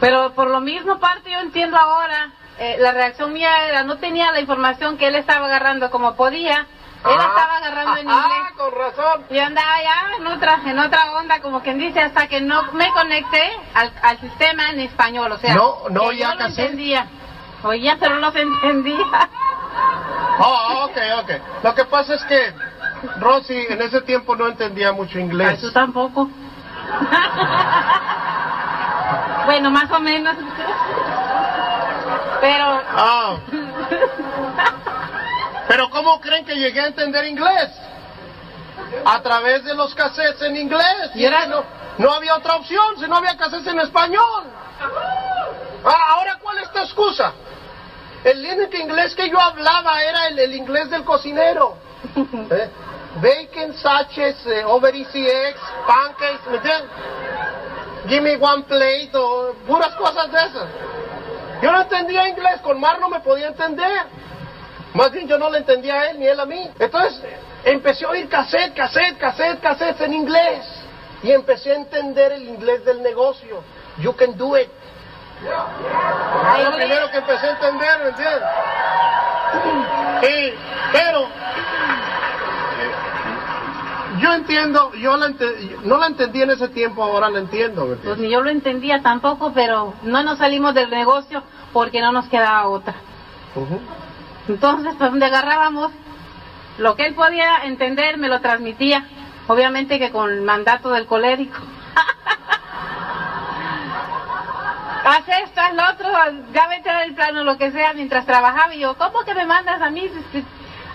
Pero por lo mismo parte yo entiendo ahora, eh, la reacción mía era, no tenía la información que él estaba agarrando como podía. Él Ah, estaba agarrando en ah, inglés. con razón. Yo andaba ya en otra, en otra onda, como quien dice, hasta que no me conecté al, al sistema en español, o sea, No, no, que ya yo lo casi. entendía. Oía, pero no los entendía. Oh, ok, ok. Lo que pasa es que Rosy en ese tiempo no entendía mucho inglés. tú tampoco. bueno, más o menos. Pero, Ah. Pero ¿cómo creen que llegué a entender inglés? A través de los cassettes en inglés. Y era- no, no había otra opción, si no había cassettes en español. Ah, ahora, ¿cuál es tu excusa? El único inglés que yo hablaba era el, el inglés del cocinero. ¿Eh? Bacon, sausage, eh, over easy eggs, pancakes, ¿me entiendes? Give me one plate, o puras cosas de esas. Yo no entendía inglés, con Mar no me podía entender. Más bien yo no le entendía a él ni él a mí. Entonces empecé a oír cassette, cassette, cassette, cassettes en inglés. Y empecé a entender el inglés del negocio. You can do it. Lo primero que empecé a entender, ¿me entiendes? Y, pero eh, yo entiendo, yo la ente- no la entendí en ese tiempo, ahora la entiendo, ¿me pues ni yo lo entendía tampoco, pero no nos salimos del negocio porque no nos quedaba otra. Entonces, pues donde agarrábamos, lo que él podía entender me lo transmitía, obviamente que con el mandato del colérico. Haz esto, haz lo otro, ya vete a ver el plano, lo que sea, mientras trabajaba. Y yo, ¿cómo que me mandas a mí?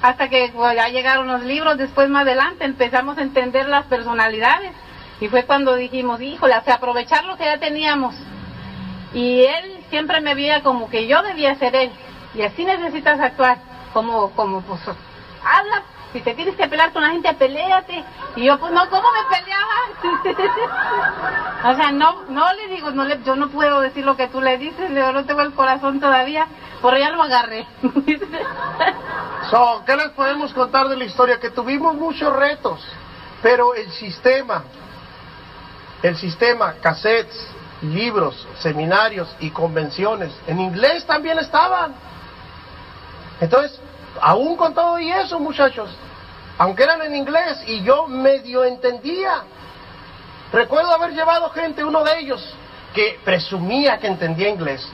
Hasta que pues, ya llegaron los libros, después más adelante empezamos a entender las personalidades. Y fue cuando dijimos, híjole, o sea, aprovechar lo que ya teníamos. Y él siempre me veía como que yo debía ser él. Y así necesitas actuar. Como, como, pues, habla. Si te tienes que pelear con la gente, peléate. Y yo, pues, no, ¿cómo me peleaba? o sea, no, no le digo, no le, yo no puedo decir lo que tú le dices, digo, no tengo el corazón todavía, pero ya lo agarré. So, ¿Qué les podemos contar de la historia? Que tuvimos muchos retos, pero el sistema, el sistema, cassettes, libros, seminarios y convenciones, en inglés también estaban. Entonces, aún con todo y eso, muchachos, aunque eran en inglés y yo medio entendía, recuerdo haber llevado gente, uno de ellos, que presumía que entendía inglés.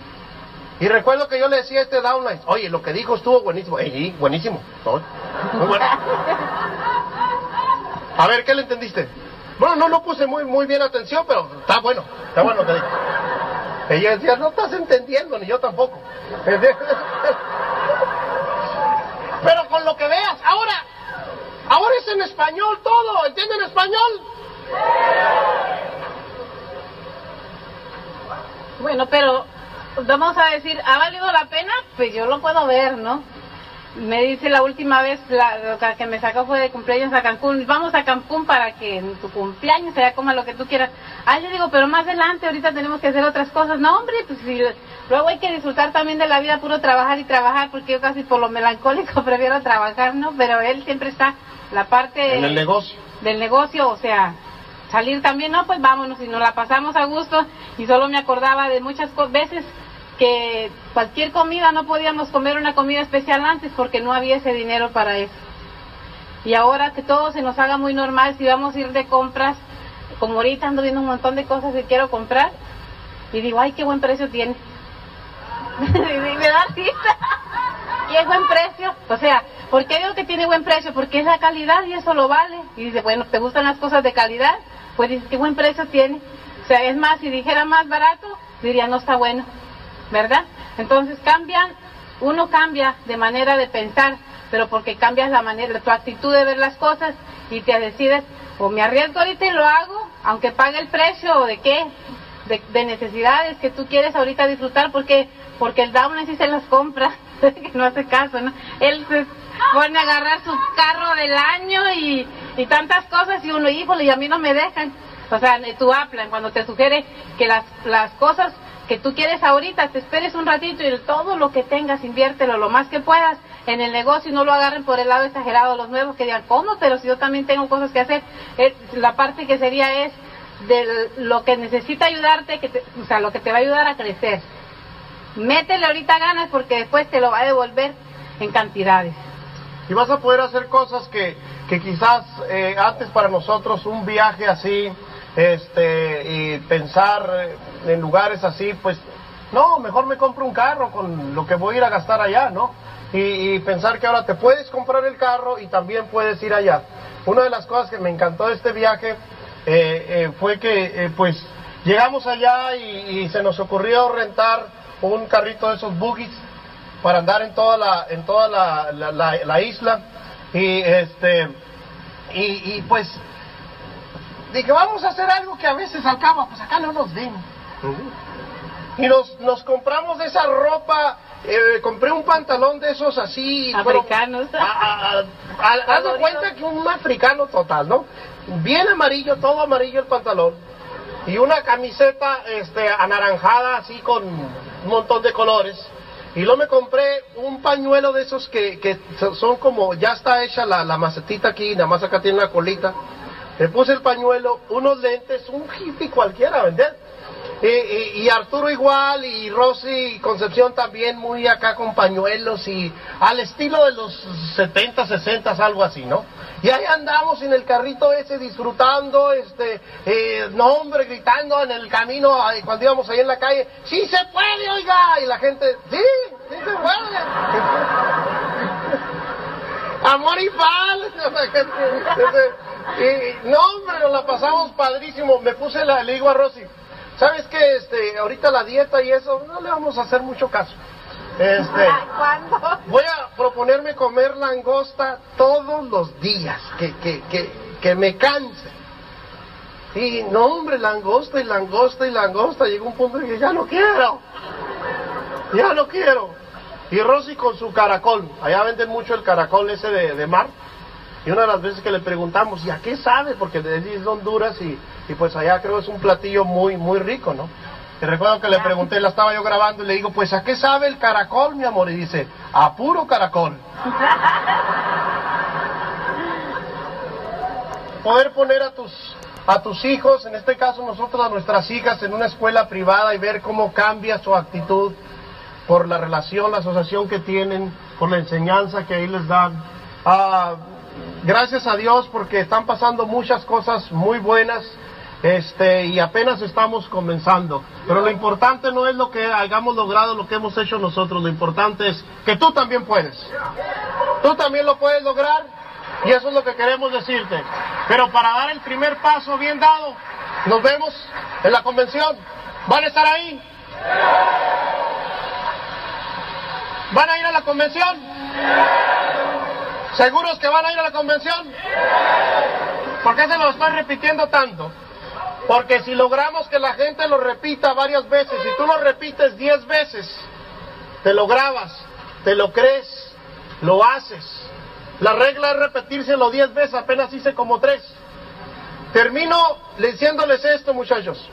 Y recuerdo que yo le decía a este downline, oye, lo que dijo estuvo buenísimo. Ey, buenísimo. Muy bueno. A ver, ¿qué le entendiste? Bueno, no, no puse muy, muy bien atención, pero está bueno. Está bueno lo que. Ella decía, no estás entendiendo, ni yo tampoco. Pero con lo que veas, ahora, ahora es en español todo, ¿entienden español? Bueno, pero vamos a decir, ¿ha valido la pena? Pues yo lo puedo ver, ¿no? Me dice la última vez, la, lo que- me sacó fue de cumpleaños a Cancún. Vamos a Cancún para que en tu cumpleaños sea coma lo que tú quieras. Ah, yo digo, pero más adelante, ahorita tenemos que hacer otras cosas. No, hombre, pues si, luego hay que disfrutar también de la vida, puro trabajar y trabajar, porque yo casi por lo melancólico prefiero trabajar, ¿no? Pero él siempre está la parte En el negocio. del negocio, o sea, salir también, no, pues vámonos y nos la pasamos a gusto y solo me acordaba de muchas veces que cualquier comida no podíamos comer una comida especial antes porque no había ese dinero para eso. Y ahora que todo se nos haga muy normal, si vamos a ir de compras, como ahorita ando viendo un montón de cosas que quiero comprar, y digo, ay, qué buen precio tiene. y me da y es buen precio. O sea, ¿por qué digo que tiene buen precio? Porque es la calidad y eso lo vale. Y dice, bueno, ¿te gustan las cosas de calidad? Pues dices, qué buen precio tiene. O sea, es más, si dijera más barato, diría, no está bueno. ¿Verdad? Entonces cambian, uno cambia de manera de pensar, pero porque cambias la manera, tu actitud de ver las cosas y te decides, o me arriesgo ahorita y lo hago, aunque pague el precio, de qué, de, necesidades que tú quieres ahorita disfrutar, porque porque el Down sí se las compra, no hace caso, ¿no? Él se pone a agarrar su carro del año y, y tantas cosas y uno, híjole, y a mí no me dejan. O sea, tu Aplan, cuando te sugiere que las, las cosas que tú quieres ahorita, te esperes un ratito y todo lo que tengas, inviértelo lo más que puedas en el negocio y no lo agarren por el lado exagerado los nuevos que digan, ¿cómo? Pero si yo también tengo cosas que hacer, eh, la parte que sería es de lo que necesita ayudarte, que o sea, lo que te va a ayudar a crecer. Métele ahorita ganas porque después te lo va a devolver en cantidades. Y vas a poder hacer cosas que, que quizás eh, antes para nosotros un viaje así, este, y pensar eh, en lugares así, pues no, mejor me compro un carro con lo que voy a ir a gastar allá, ¿no? Y, pensar que ahora te puedes comprar el carro y también puedes ir allá. Una de las cosas que me encantó de este viaje eh, fue que pues llegamos allá y, se nos ocurrió rentar un carrito de esos buggies para andar en toda la, en toda la, la, isla y este y, y pues dije, vamos a hacer algo que a veces al cabo, pues acá no nos ven. Y nos, nos compramos esa ropa, eh, compré un pantalón de esos así. Africanos. Haz de cuenta que un africano total, ¿no? Bien amarillo, todo amarillo el pantalón. Y una camiseta este, anaranjada así con un montón de colores. Y luego me compré un pañuelo de esos que, que son como, ya está hecha la, la macetita aquí, nada más acá tiene una colita. Le puse el pañuelo, unos lentes, un hippie cualquiera, ¿verdad? Y, Arturo igual, y Rosy y Concepción también muy acá con pañuelos y al estilo de los 70, 60, algo así, ¿no? Y ahí andamos en el carrito ese disfrutando, este, eh, no hombre, gritando en el camino cuando íbamos ahí en la calle, ¡sí se puede, oiga! Y la gente, ¡sí, sí se puede! Amor y paz. Y, no, hombre, nos la pasamos padrísimo. Me puse la, le digo Rosy, ¿sabes qué? Este, ahorita la dieta y eso, no le vamos a hacer mucho caso. Este, ¿Cuándo? Voy a proponerme comer langosta todos los días, que, que, que, que me canse. Y no, hombre, langosta y langosta y langosta. Llegó un punto en que ya no quiero. Ya no quiero. Y Rosy con su caracol. Allá venden mucho el caracol ese de, de mar. Y una de las veces que le preguntamos, ¿y a qué sabe? Porque es de Honduras y, y pues allá creo es un platillo muy, muy rico, ¿no? Y recuerdo que le pregunté, la estaba yo grabando y le digo, pues ¿a qué sabe el caracol, mi amor? Y dice, a puro caracol. Poder poner a tus, a tus hijos, en este caso nosotros a nuestras hijas, en una escuela privada y ver cómo cambia su actitud por la relación, la asociación que tienen, por la enseñanza que ahí les dan. Ah, gracias a Dios porque están pasando muchas cosas muy buenas este, y apenas estamos comenzando. Pero lo importante no es lo que hayamos logrado, lo que hemos hecho nosotros, lo importante es que tú también puedes. Tú también lo puedes lograr y eso es lo que queremos decirte. Pero para dar el primer paso bien dado, nos vemos en la convención. ¿Van a estar ahí? ¿Van a ir a la convención? ¿Seguros que van a ir a la convención? ¿Por qué se lo estoy repitiendo tanto? Porque si logramos que la gente lo repita varias veces, si tú lo repites diez veces, te lo grabas, te lo crees, lo haces. La regla es repetírselo diez veces, apenas hice como tres. Termino diciéndoles esto, muchachos.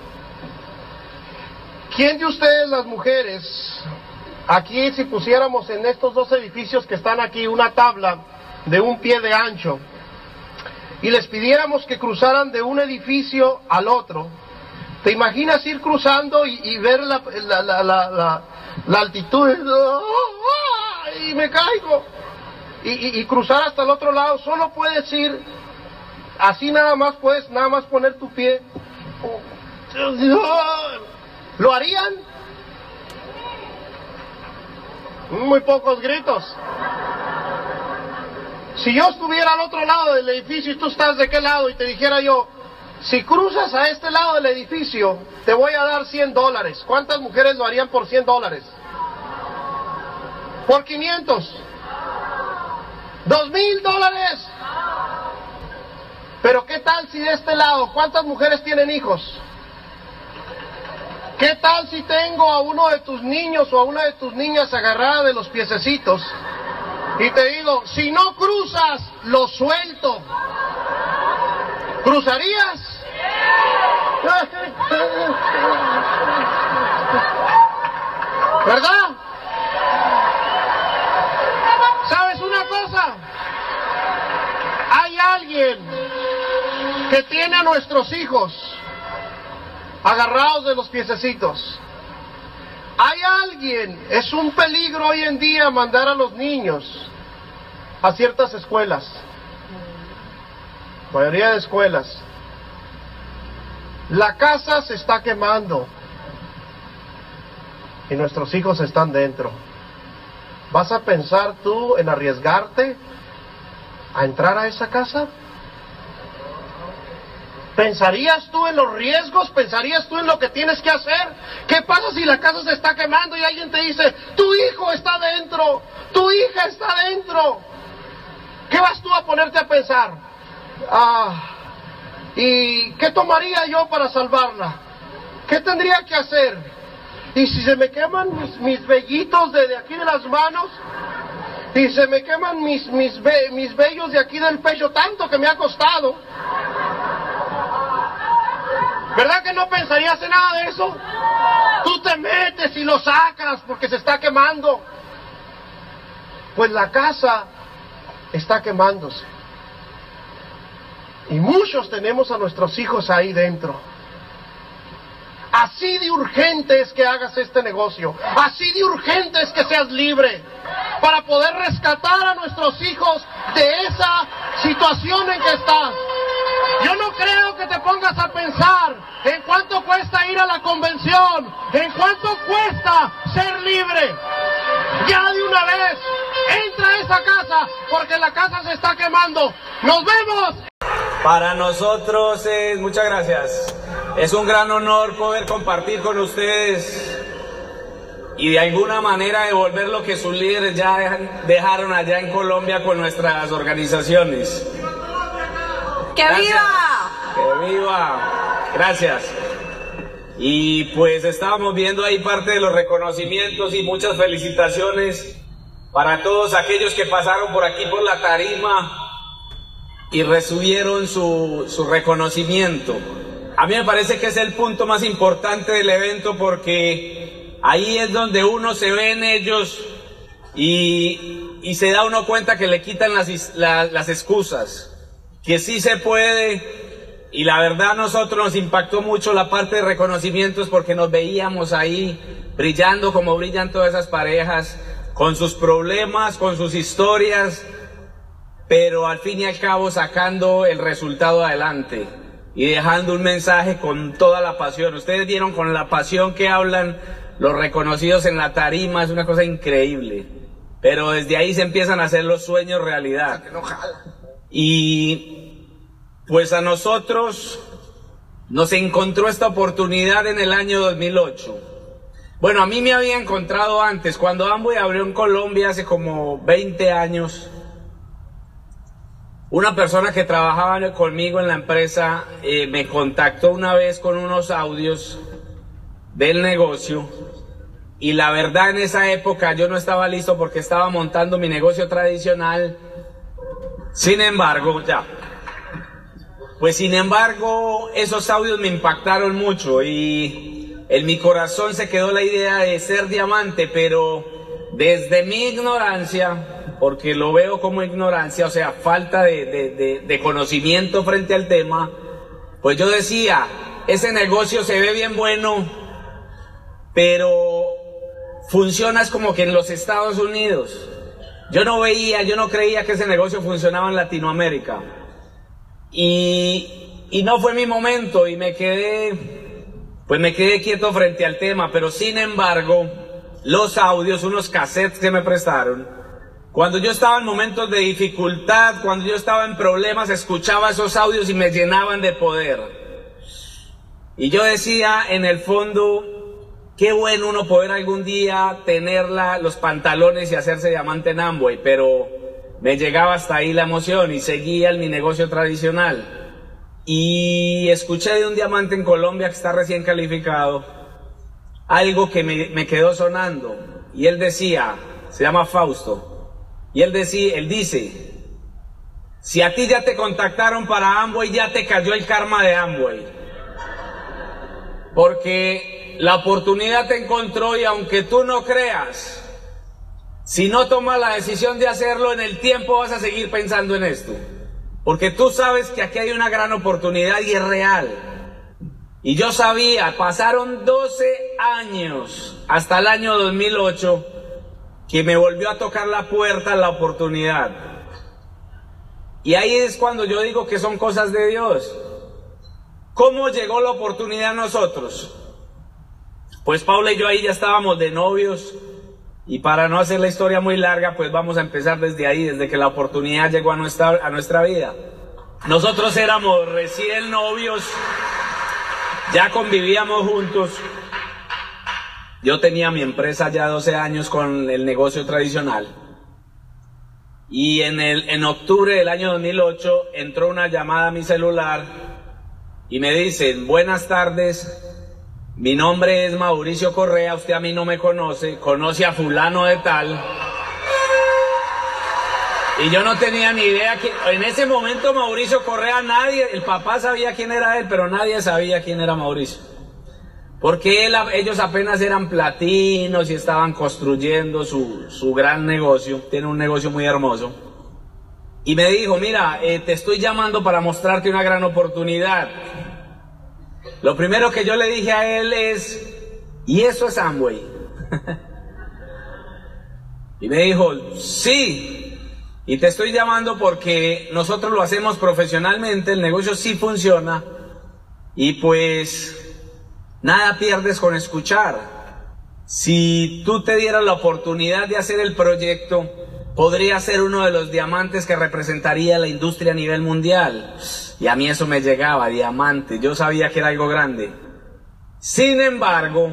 ¿Quién de ustedes, las mujeres, aquí si pusiéramos en estos dos edificios que están aquí una tabla de un pie de ancho y les pidiéramos que cruzaran de un edificio al otro, ¿te imaginas ir cruzando y, ver la, la, la, la, altitud? Y me caigo. y, cruzar hasta el otro lado, solo puedes ir, así nada más puedes, nada más poner tu pie. ¿Lo harían? Muy pocos gritos. Si yo estuviera al otro lado del edificio y tú estás de qué lado y te dijera yo, si cruzas a este lado del edificio, te voy a dar 100 dólares. ¿Cuántas mujeres lo harían por 100 dólares? Por 500. ¿Dos mil dólares? Pero ¿qué tal si de este lado, cuántas mujeres tienen hijos? ¿Qué tal si tengo a uno de tus niños o a una de tus niñas agarrada de los piececitos y te digo, si no cruzas, lo suelto? ¿Cruzarías? ¿Verdad? ¿Sabes una cosa? Hay alguien que tiene a nuestros hijos agarrados de los piececitos. Hay alguien, es un peligro hoy en día mandar a los niños a ciertas escuelas, mayoría de escuelas. La casa se está quemando y nuestros hijos están dentro. ¿Vas a pensar tú en arriesgarte a entrar a esa casa? ¿Pensarías tú en los riesgos? ¿Pensarías tú en lo que tienes que hacer? ¿Qué pasa si la casa se está quemando y alguien te dice, tu hijo está dentro, tu hija está dentro? ¿Qué vas tú a ponerte a pensar? Ah, ¿Y qué tomaría yo para salvarla? ¿Qué tendría que hacer? ¿Y si se me queman mis, vellitos de, aquí de las manos? ¿Y se me queman mis, mis, mis vellos de aquí del pecho tanto que me ha costado? ¿Verdad que no pensarías en nada de eso? Tú te metes y lo sacas porque se está quemando. Pues la casa está quemándose. Y muchos tenemos a nuestros hijos ahí dentro. Así de urgente es que hagas este negocio. Así de urgente es que seas libre. Para poder rescatar a nuestros hijos de esa situación en que estás. Yo no creo que te pongas a pensar en cuánto cuesta ir a la convención, en cuánto cuesta ser libre. Ya de una vez, entra a esa casa porque la casa se está quemando. Nos vemos. Para nosotros es, muchas gracias, es un gran honor poder compartir con ustedes y de alguna manera devolver lo que sus líderes ya dejaron allá en Colombia con nuestras organizaciones. ¡Que viva! ¡Que viva! Gracias. Y pues estábamos viendo ahí parte de los reconocimientos y muchas felicitaciones para todos aquellos que pasaron por aquí por la tarima y recibieron su, su reconocimiento. A mí me parece que es el punto más importante del evento porque ahí es donde uno se ve en ellos y, y se da uno cuenta que le quitan las, las excusas que sí se puede. Y la verdad a nosotros nos impactó mucho la parte de reconocimientos porque nos veíamos ahí brillando como brillan todas esas parejas, con sus problemas, con sus historias, pero al fin y al cabo sacando el resultado adelante y dejando un mensaje con toda la pasión. Ustedes vieron con la pasión que hablan los reconocidos en la tarima, es una cosa increíble. Pero desde ahí se empiezan a hacer los sueños realidad. Y pues a nosotros nos encontró esta oportunidad en el año 2008. Bueno, a mí me había encontrado antes, cuando Amway abrió en Colombia hace como 20 años. Una persona que trabajaba conmigo en la empresa eh, me contactó una vez con unos audios del negocio y la verdad en esa época yo no estaba listo porque estaba montando mi negocio tradicional sin embargo, ya. Pues sin embargo, esos audios me impactaron mucho y en mi corazón se quedó la idea de ser diamante, pero desde mi ignorancia, porque lo veo como ignorancia, o sea, falta de, de conocimiento frente al tema, pues yo decía, ese negocio se ve bien bueno, pero funciona es como que en los Estados Unidos. Yo no veía, yo no creía que ese negocio funcionaba en Latinoamérica. Y, no fue mi momento y me quedé, pues me quedé quieto frente al tema, pero sin embargo, los audios, unos cassettes que me prestaron, cuando yo estaba en momentos de dificultad, cuando yo estaba en problemas, escuchaba esos audios y me llenaban de poder. Y yo decía, en el fondo, qué bueno uno poder algún día tener los pantalones y hacerse diamante en Amway, pero me llegaba hasta ahí la emoción y seguía en mi negocio tradicional. Y escuché de un diamante en Colombia que está recién calificado algo que me, me quedó sonando. Y él decía, se llama Fausto, y él, decía, él dice, si a ti ya te contactaron para Amway, ya te cayó el karma de Amway. Porque la oportunidad te encontró y aunque tú no creas, si no tomas la decisión de hacerlo en el tiempo vas a seguir pensando en esto. Porque tú sabes que aquí hay una gran oportunidad y es real. Y yo sabía, pasaron 12 años hasta el año 2008 que me volvió a tocar la puerta la oportunidad. Y ahí es cuando yo digo que son cosas de Dios. ¿Cómo llegó la oportunidad a nosotros? Pues Paula y yo ahí ya estábamos de novios y para no hacer la historia muy larga, pues vamos a empezar desde ahí, desde que la oportunidad llegó a nuestra, a nuestra vida. Nosotros éramos recién novios, ya convivíamos juntos. Yo tenía mi empresa ya 12 años con el negocio tradicional. Y en, el, en octubre del año 2008 entró una llamada a mi celular y me dicen, buenas tardes, mi nombre es Mauricio Correa, usted a mí no me conoce, conoce a fulano de tal. Y yo no tenía ni idea que en ese momento Mauricio Correa nadie, el papá sabía quién era él, pero nadie sabía quién era Mauricio. Porque ellos apenas eran platinos y estaban construyendo su, su gran negocio, tiene un negocio muy hermoso. Y me dijo, mira, eh, te estoy llamando para mostrarte una gran oportunidad. Lo primero que yo le dije a él es, ¿y eso es Amway? y me dijo, sí, y te estoy llamando porque nosotros lo hacemos profesionalmente, el negocio sí funciona, y pues nada pierdes con escuchar. Si tú te dieras la oportunidad de hacer el proyecto, podría ser uno de los diamantes que representaría la industria a nivel mundial. Y a mí eso me llegaba, diamante. Yo sabía que era algo grande. Sin embargo,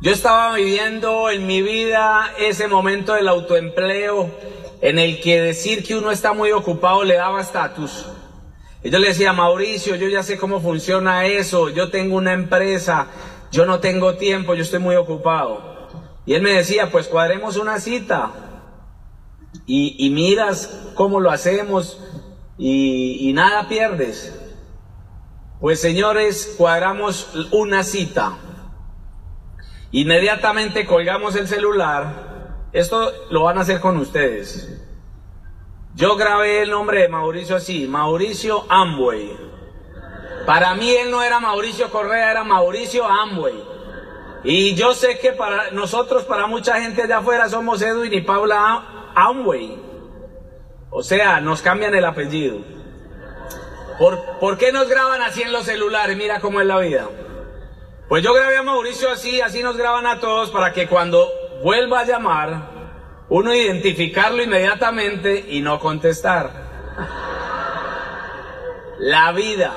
yo estaba viviendo en mi vida ese momento del autoempleo en el que decir que uno está muy ocupado le daba estatus. Y yo le decía, Mauricio, yo ya sé cómo funciona eso, yo tengo una empresa, yo no tengo tiempo, yo estoy muy ocupado. Y él me decía, pues cuadremos una cita y, y miras cómo lo hacemos y, nada pierdes. Pues señores, cuadramos una cita. Inmediatamente colgamos el celular. Esto lo van a hacer con ustedes. Yo grabé el nombre de Mauricio así, Mauricio Amway. Para mí él no era Mauricio Correa, era Mauricio Amway. Y yo sé que para nosotros, para mucha gente allá afuera, somos Edwin y Paula Amway. O sea, nos cambian el apellido. ¿Por, ¿Por, qué nos graban así en los celulares? Mira cómo es la vida. Pues yo grabé a Mauricio así, así nos graban a todos para que cuando vuelva a llamar, uno identificarlo inmediatamente y no contestar. La vida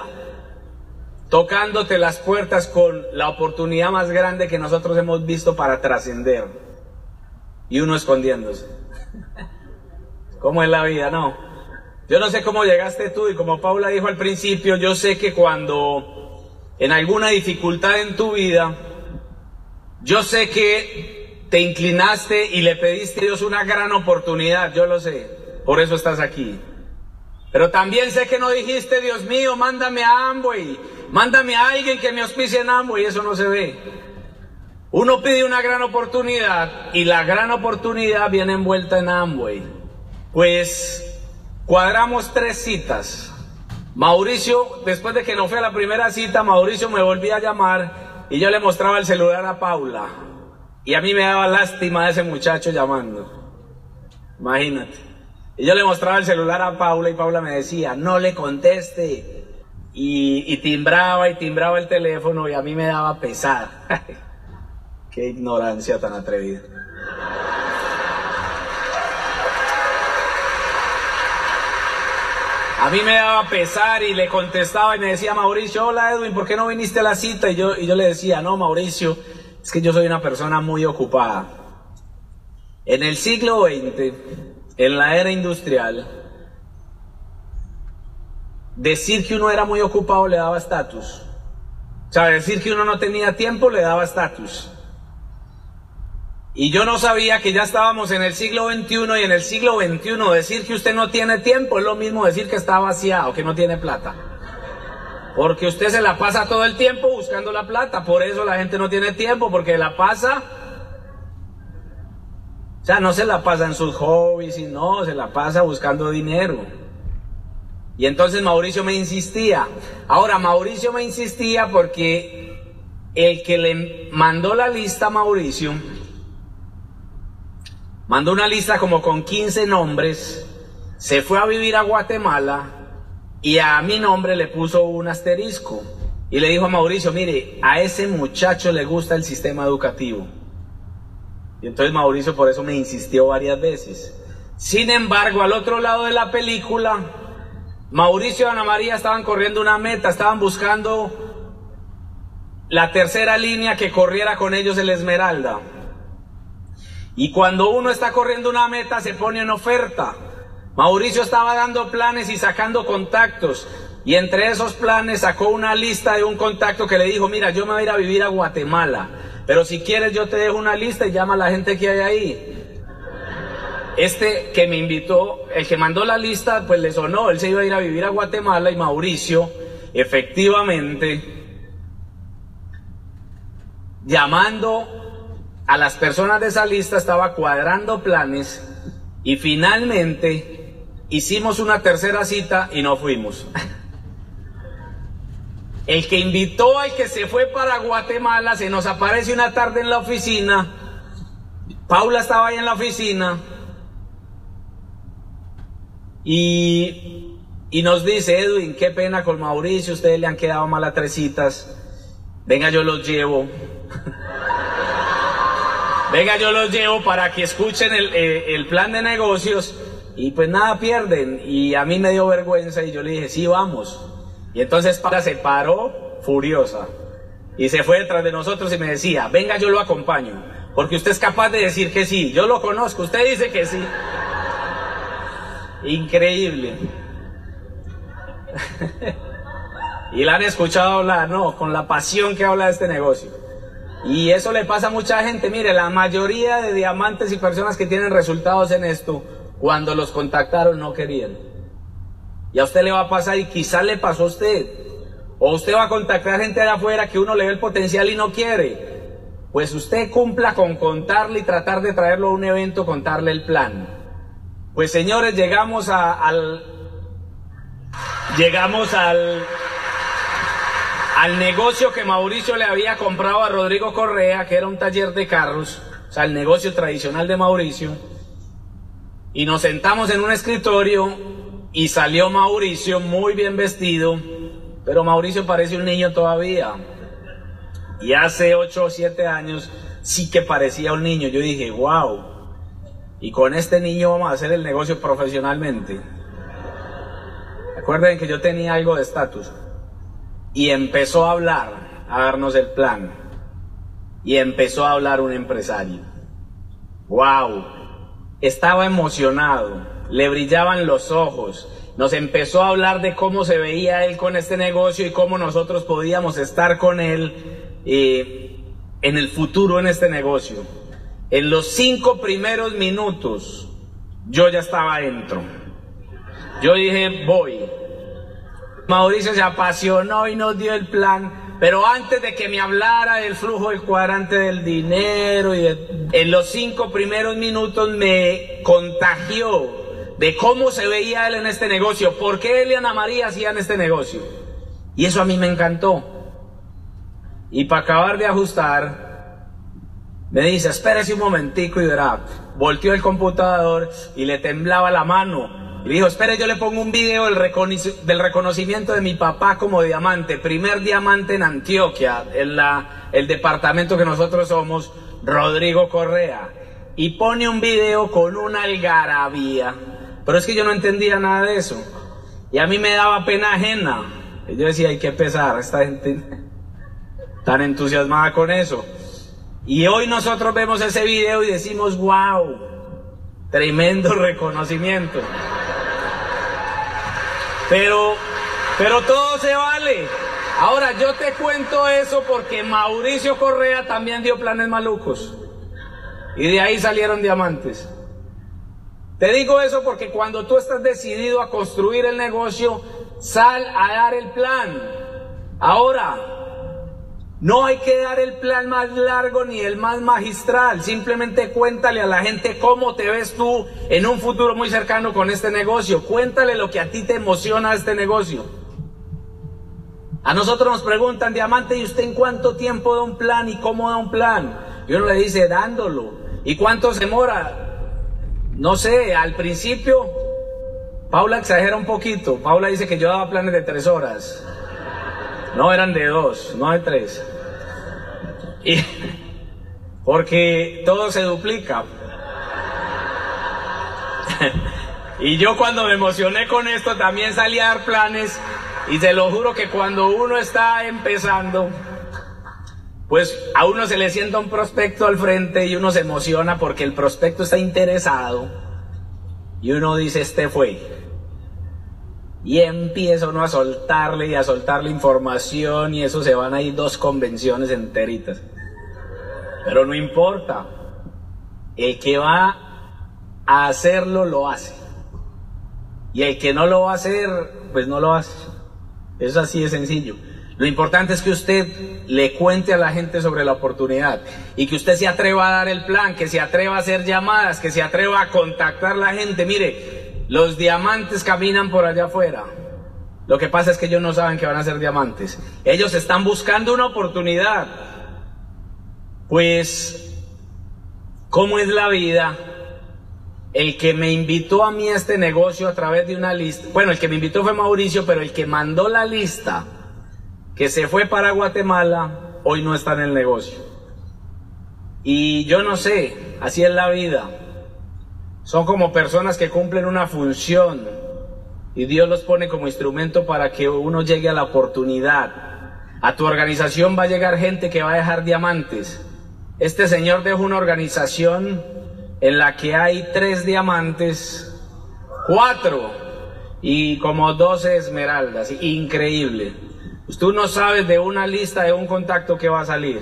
tocándote las puertas con la oportunidad más grande que nosotros hemos visto para trascender. Y uno escondiéndose. ¿Cómo es la vida? No. Yo no sé cómo llegaste tú y como Paula dijo al principio, yo sé que cuando en alguna dificultad en tu vida, yo sé que te inclinaste y le pediste a Dios una gran oportunidad, yo lo sé, por eso estás aquí. Pero también sé que no dijiste, Dios mío, mándame a Amway, mándame a alguien que me auspicie en Amway, eso no se ve. Uno pide una gran oportunidad y la gran oportunidad viene envuelta en Amway. Pues cuadramos tres citas. Mauricio, después de que no fue a la primera cita, Mauricio me volvía a llamar y yo le mostraba el celular a Paula. Y a mí me daba lástima de ese muchacho llamando. Imagínate. Y yo le mostraba el celular a Paula y Paula me decía, no le conteste. Y, timbraba y timbraba el teléfono y a mí me daba pesar. Qué ignorancia tan atrevida. A mí me daba pesar y le contestaba y me decía Mauricio, hola Edwin, ¿por qué no viniste a la cita? Y yo, y yo le decía, no Mauricio, es que yo soy una persona muy ocupada. En el siglo XX, en la era industrial, decir que uno era muy ocupado le daba estatus. O sea, decir que uno no tenía tiempo le daba estatus. Y yo no sabía que ya estábamos en el siglo XXI y en el siglo XXI decir que usted no tiene tiempo es lo mismo decir que está vaciado, que no tiene plata. Porque usted se la pasa todo el tiempo buscando la plata, por eso la gente no tiene tiempo, porque la pasa... O sea, no se la pasa en sus hobbies y no, se la pasa buscando dinero. Y entonces Mauricio me insistía. Ahora, Mauricio me insistía porque el que le mandó la lista a Mauricio mandó una lista como con 15 nombres, se fue a vivir a Guatemala y a mi nombre le puso un asterisco. Y le dijo a Mauricio, mire, a ese muchacho le gusta el sistema educativo. Y entonces Mauricio por eso me insistió varias veces. Sin embargo, al otro lado de la película, Mauricio y Ana María estaban corriendo una meta, estaban buscando la tercera línea que corriera con ellos el Esmeralda. Y cuando uno está corriendo una meta se pone en oferta. Mauricio estaba dando planes y sacando contactos. Y entre esos planes sacó una lista de un contacto que le dijo, mira, yo me voy a ir a vivir a Guatemala. Pero si quieres yo te dejo una lista y llama a la gente que hay ahí. Este que me invitó, el que mandó la lista, pues le sonó, él se iba a ir a vivir a Guatemala y Mauricio, efectivamente, llamando a las personas de esa lista, estaba cuadrando planes y finalmente hicimos una tercera cita y no fuimos. El que invitó al que se fue para Guatemala se nos aparece una tarde en la oficina. Paula estaba ahí en la oficina y, y nos dice, Edwin, qué pena con Mauricio, ustedes le han quedado mal a tres citas. Venga, yo los llevo. Venga, yo los llevo para que escuchen el, eh, el plan de negocios y pues nada pierden. Y a mí me dio vergüenza y yo le dije, sí, vamos. Y entonces Paula se paró furiosa y se fue detrás de nosotros y me decía, venga, yo lo acompaño, porque usted es capaz de decir que sí, yo lo conozco, usted dice que sí. Increíble. y la han escuchado hablar, ¿no? Con la pasión que habla de este negocio. Y eso le pasa a mucha gente. Mire, la mayoría de diamantes y personas que tienen resultados en esto, cuando los contactaron no querían. Y a usted le va a pasar y quizás le pasó a usted. O usted va a contactar gente de afuera que uno le ve el potencial y no quiere. Pues usted cumpla con contarle y tratar de traerlo a un evento, contarle el plan. Pues señores, llegamos a, al... Llegamos al... Al negocio que Mauricio le había comprado a Rodrigo Correa, que era un taller de carros, o sea, el negocio tradicional de Mauricio. Y nos sentamos en un escritorio y salió Mauricio muy bien vestido, pero Mauricio parece un niño todavía. Y hace 8 o 7 años sí que parecía un niño. Yo dije, wow, y con este niño vamos a hacer el negocio profesionalmente. Recuerden que yo tenía algo de estatus. Y empezó a hablar, a darnos el plan. Y empezó a hablar un empresario. ¡Wow! Estaba emocionado, le brillaban los ojos. Nos empezó a hablar de cómo se veía él con este negocio y cómo nosotros podíamos estar con él eh, en el futuro en este negocio. En los cinco primeros minutos, yo ya estaba dentro. Yo dije, voy. Mauricio se apasionó y nos dio el plan, pero antes de que me hablara del flujo del cuadrante del dinero, y en los cinco primeros minutos me contagió de cómo se veía él en este negocio, por qué él y Ana María hacían este negocio. Y eso a mí me encantó. Y para acabar de ajustar, me dice, espérese un momentico y verá, volteó el computador y le temblaba la mano. Y dijo, espere, yo le pongo un video del, del reconocimiento de mi papá como diamante, primer diamante en Antioquia, en la, el departamento que nosotros somos, Rodrigo Correa. Y pone un video con una algarabía. Pero es que yo no entendía nada de eso. Y a mí me daba pena ajena. Y yo decía, hay que pesar, esta gente tan entusiasmada con eso. Y hoy nosotros vemos ese video y decimos, wow, tremendo reconocimiento. Pero, pero todo se vale. Ahora yo te cuento eso porque Mauricio Correa también dio planes malucos. Y de ahí salieron diamantes. Te digo eso porque cuando tú estás decidido a construir el negocio, sal a dar el plan. Ahora, no hay que dar el plan más largo ni el más magistral, simplemente cuéntale a la gente cómo te ves tú en un futuro muy cercano con este negocio, cuéntale lo que a ti te emociona este negocio. A nosotros nos preguntan, diamante, ¿y usted en cuánto tiempo da un plan y cómo da un plan? Y uno le dice, dándolo. ¿Y cuánto se demora? No sé, al principio, Paula exagera un poquito, Paula dice que yo daba planes de tres horas. No eran de dos, no de tres. Y, porque todo se duplica. y yo cuando me emocioné con esto también salí a dar planes y se lo juro que cuando uno está empezando, pues a uno se le sienta un prospecto al frente y uno se emociona porque el prospecto está interesado y uno dice, este fue. Y empieza uno a soltarle y a soltarle información y eso se van a ir dos convenciones enteritas. Pero no importa. El que va a hacerlo lo hace. Y el que no lo va a hacer, pues no lo hace. Es así de sencillo. Lo importante es que usted le cuente a la gente sobre la oportunidad y que usted se atreva a dar el plan, que se atreva a hacer llamadas, que se atreva a contactar a la gente. Mire, los diamantes caminan por allá afuera. Lo que pasa es que ellos no saben que van a ser diamantes. Ellos están buscando una oportunidad. Pues, ¿cómo es la vida? El que me invitó a mí a este negocio a través de una lista, bueno, el que me invitó fue Mauricio, pero el que mandó la lista, que se fue para Guatemala, hoy no está en el negocio. Y yo no sé, así es la vida. Son como personas que cumplen una función y Dios los pone como instrumento para que uno llegue a la oportunidad. A tu organización va a llegar gente que va a dejar diamantes. Este señor dejó una organización en la que hay tres diamantes, cuatro y como doce esmeraldas. Increíble. Tú no sabes de una lista, de un contacto que va a salir.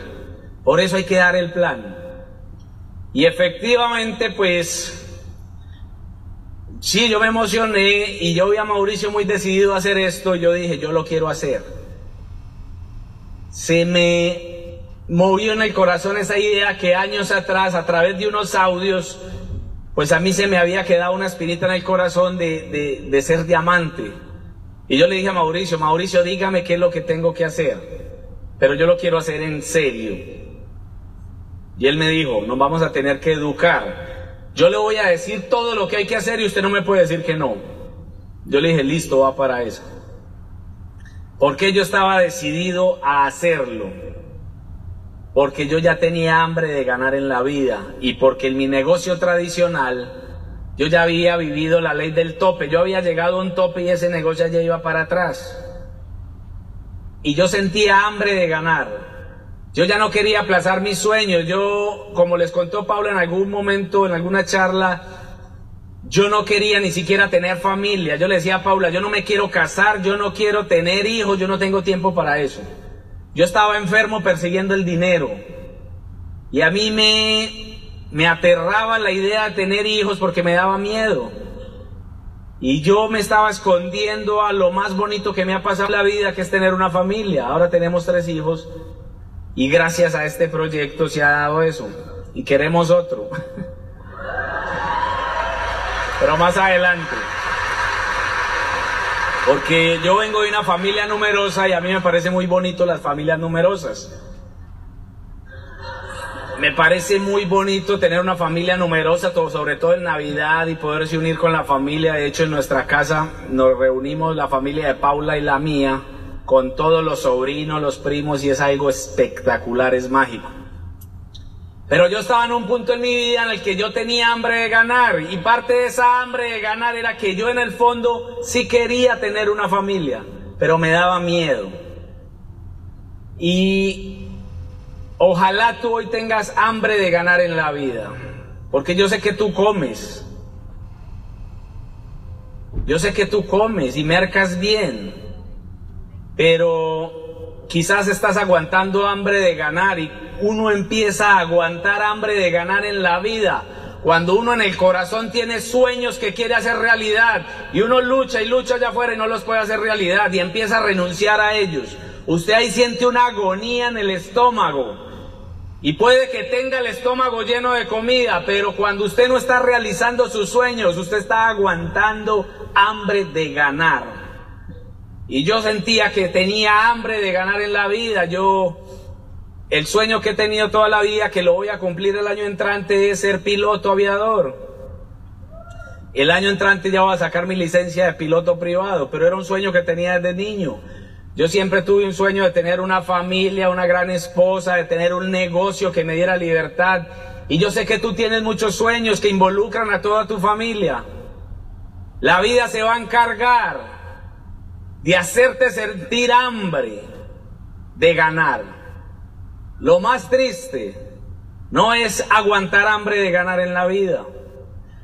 Por eso hay que dar el plan. Y efectivamente, pues Sí, yo me emocioné y yo vi a Mauricio muy decidido a hacer esto. yo dije, yo lo quiero hacer. Se me movió en el corazón esa idea que años atrás, a través de unos audios, pues a mí se me había quedado una espinita en el corazón de, de ser diamante. Y yo le dije a Mauricio, Mauricio, dígame qué es lo que tengo que hacer. Pero yo lo quiero hacer en serio. Y él me dijo, nos vamos a tener que educar. Yo le voy a decir todo lo que hay que hacer y usted no me puede decir que no. Yo le dije, listo, va para eso. Porque yo estaba decidido a hacerlo. Porque yo ya tenía hambre de ganar en la vida. Y porque en mi negocio tradicional yo ya había vivido la ley del tope. Yo había llegado a un tope y ese negocio ya iba para atrás. Y yo sentía hambre de ganar. Yo ya no quería aplazar mis sueños. Yo, como les contó Paula en algún momento, en alguna charla, yo no quería ni siquiera tener familia. Yo le decía a Paula, yo no me quiero casar, yo no quiero tener hijos, yo no tengo tiempo para eso. Yo estaba enfermo persiguiendo el dinero. Y a mí me, me aterraba la idea de tener hijos porque me daba miedo. Y yo me estaba escondiendo a lo más bonito que me ha pasado en la vida, que es tener una familia. Ahora tenemos tres hijos y gracias a este proyecto se ha dado eso. Y queremos otro. Pero más adelante. Porque yo vengo de una familia numerosa y a mí me parece muy bonito las familias numerosas. me parece muy bonito tener una familia numerosa, sobre todo en Navidad y poderse unir con la familia. De hecho, en nuestra casa nos reunimos la familia de Paula y la mía con todos los sobrinos, los primos y es algo espectacular, es mágico. Pero yo estaba en un punto en mi vida en el que yo tenía hambre de ganar y parte de esa hambre de ganar era que yo en el fondo sí quería tener una familia, pero me daba miedo. Y ojalá tú hoy tengas hambre de ganar en la vida, porque yo sé que tú comes. Yo sé que tú comes y mercas bien, pero quizás estás aguantando hambre de ganar y uno empieza a aguantar hambre de ganar en la vida. Cuando uno en el corazón tiene sueños que quiere hacer realidad y uno lucha y lucha allá afuera y no los puede hacer realidad y empieza a renunciar a ellos. Usted ahí siente una agonía en el estómago. Y puede que tenga el estómago lleno de comida, pero cuando usted no está realizando sus sueños, usted está aguantando hambre de ganar. Y yo sentía que tenía hambre de ganar en la vida. Yo el sueño que he tenido toda la vida, que lo voy a cumplir el año entrante, es ser piloto aviador. El año entrante ya voy a sacar mi licencia de piloto privado, pero era un sueño que tenía desde niño. Yo siempre tuve un sueño de tener una familia, una gran esposa, de tener un negocio que me diera libertad. Y yo sé que tú tienes muchos sueños que involucran a toda tu familia. La vida se va a encargar de hacerte sentir hambre de ganar. Lo más triste no es aguantar hambre de ganar en la vida.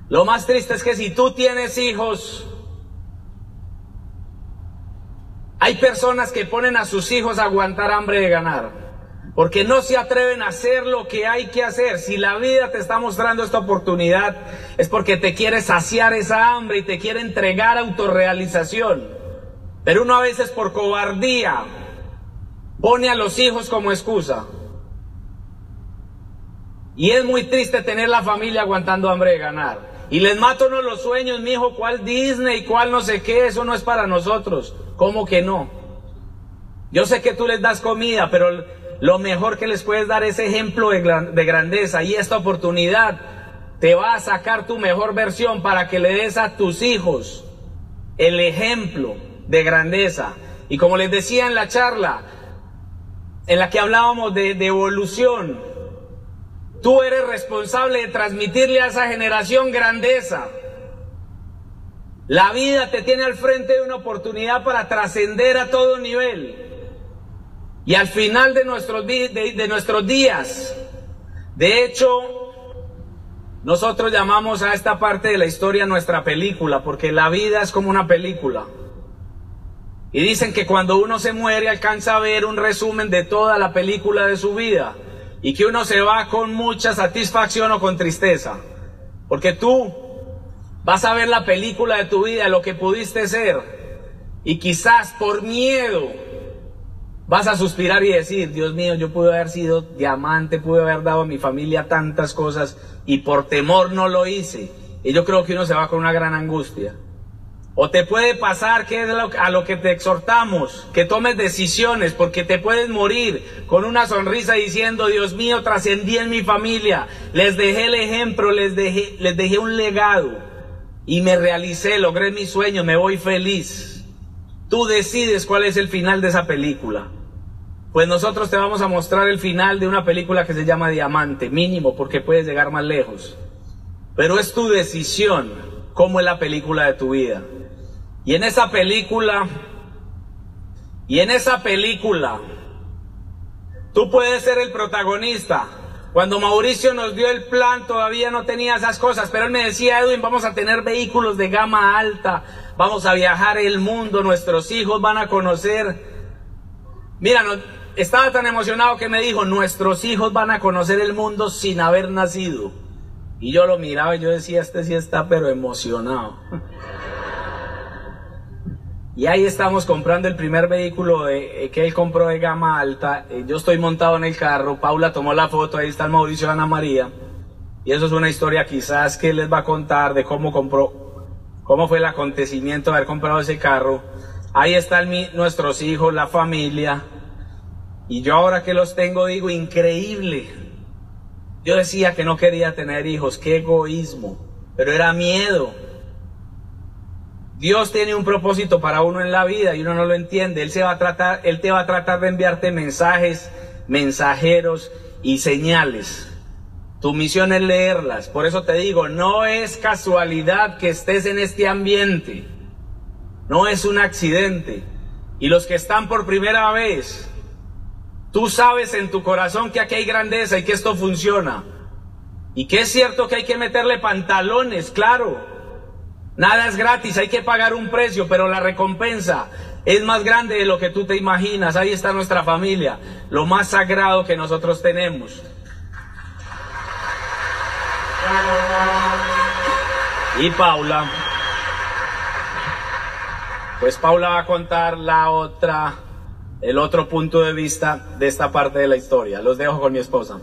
Lo más triste es que si tú tienes hijos, hay personas que ponen a sus hijos a aguantar hambre de ganar, porque no se atreven a hacer lo que hay que hacer. Si la vida te está mostrando esta oportunidad, es porque te quiere saciar esa hambre y te quiere entregar autorrealización. Pero uno a veces por cobardía pone a los hijos como excusa. Y es muy triste tener la familia aguantando hambre de ganar. Y les mato no los sueños, mi hijo, cuál Disney, cuál no sé qué, eso no es para nosotros. ¿Cómo que no? Yo sé que tú les das comida, pero lo mejor que les puedes dar es ejemplo de grandeza. Y esta oportunidad te va a sacar tu mejor versión para que le des a tus hijos el ejemplo de grandeza. Y como les decía en la charla, en la que hablábamos de, evolución, Tú eres responsable de transmitirle a esa generación grandeza. La vida te tiene al frente de una oportunidad para trascender a todo nivel. Y al final de nuestros, de, nuestros días, de hecho, nosotros llamamos a esta parte de la historia nuestra película, porque la vida es como una película. Y dicen que cuando uno se muere alcanza a ver un resumen de toda la película de su vida y que uno se va con mucha satisfacción o con tristeza. Porque tú vas a ver la película de tu vida, lo que pudiste ser, y quizás por miedo vas a suspirar y decir, Dios mío, yo pude haber sido diamante, pude haber dado a mi familia tantas cosas y por temor no lo hice. Y yo creo que uno se va con una gran angustia. O te puede pasar, que es a lo que te exhortamos, que tomes decisiones, porque te puedes morir con una sonrisa diciendo, Dios mío, trascendí en mi familia, les dejé el ejemplo, les dejé, les dejé un legado y me realicé, logré mi sueño, me voy feliz. Tú decides cuál es el final de esa película. Pues nosotros te vamos a mostrar el final de una película que se llama Diamante, mínimo, porque puedes llegar más lejos. Pero es tu decisión cómo es la película de tu vida. Y en esa película, y en esa película, tú puedes ser el protagonista. Cuando Mauricio nos dio el plan todavía no tenía esas cosas, pero él me decía, Edwin, vamos a tener vehículos de gama alta, vamos a viajar el mundo, nuestros hijos van a conocer. Mira, estaba tan emocionado que me dijo, nuestros hijos van a conocer el mundo sin haber nacido. Y yo lo miraba y yo decía, este sí está pero emocionado. Y ahí estamos comprando el primer vehículo de, eh, que él compró de gama alta. Eh, yo estoy montado en el carro, Paula tomó la foto, ahí está el Mauricio Ana María. Y eso es una historia quizás que les va a contar de cómo compró, cómo fue el acontecimiento de haber comprado ese carro. Ahí están nuestros hijos, la familia. Y yo ahora que los tengo digo, increíble. Yo decía que no quería tener hijos, qué egoísmo, pero era miedo. Dios tiene un propósito para uno en la vida y uno no lo entiende. Él se va a tratar, te va a tratar de enviarte mensajes, mensajeros y señales. Tu misión es leerlas. Por eso te digo, no es casualidad que estés en este ambiente. No es un accidente. Y los que están por primera vez, tú sabes en tu corazón que aquí hay grandeza y que esto funciona. Y que es cierto que hay que meterle pantalones, claro. Nada es gratis, hay que pagar un precio, pero la recompensa es más grande de lo que tú te imaginas. Ahí está nuestra familia, lo más sagrado que nosotros tenemos. Y Paula, pues Paula va a contar la otra, el otro punto de vista de esta parte de la historia. Los dejo con mi esposa.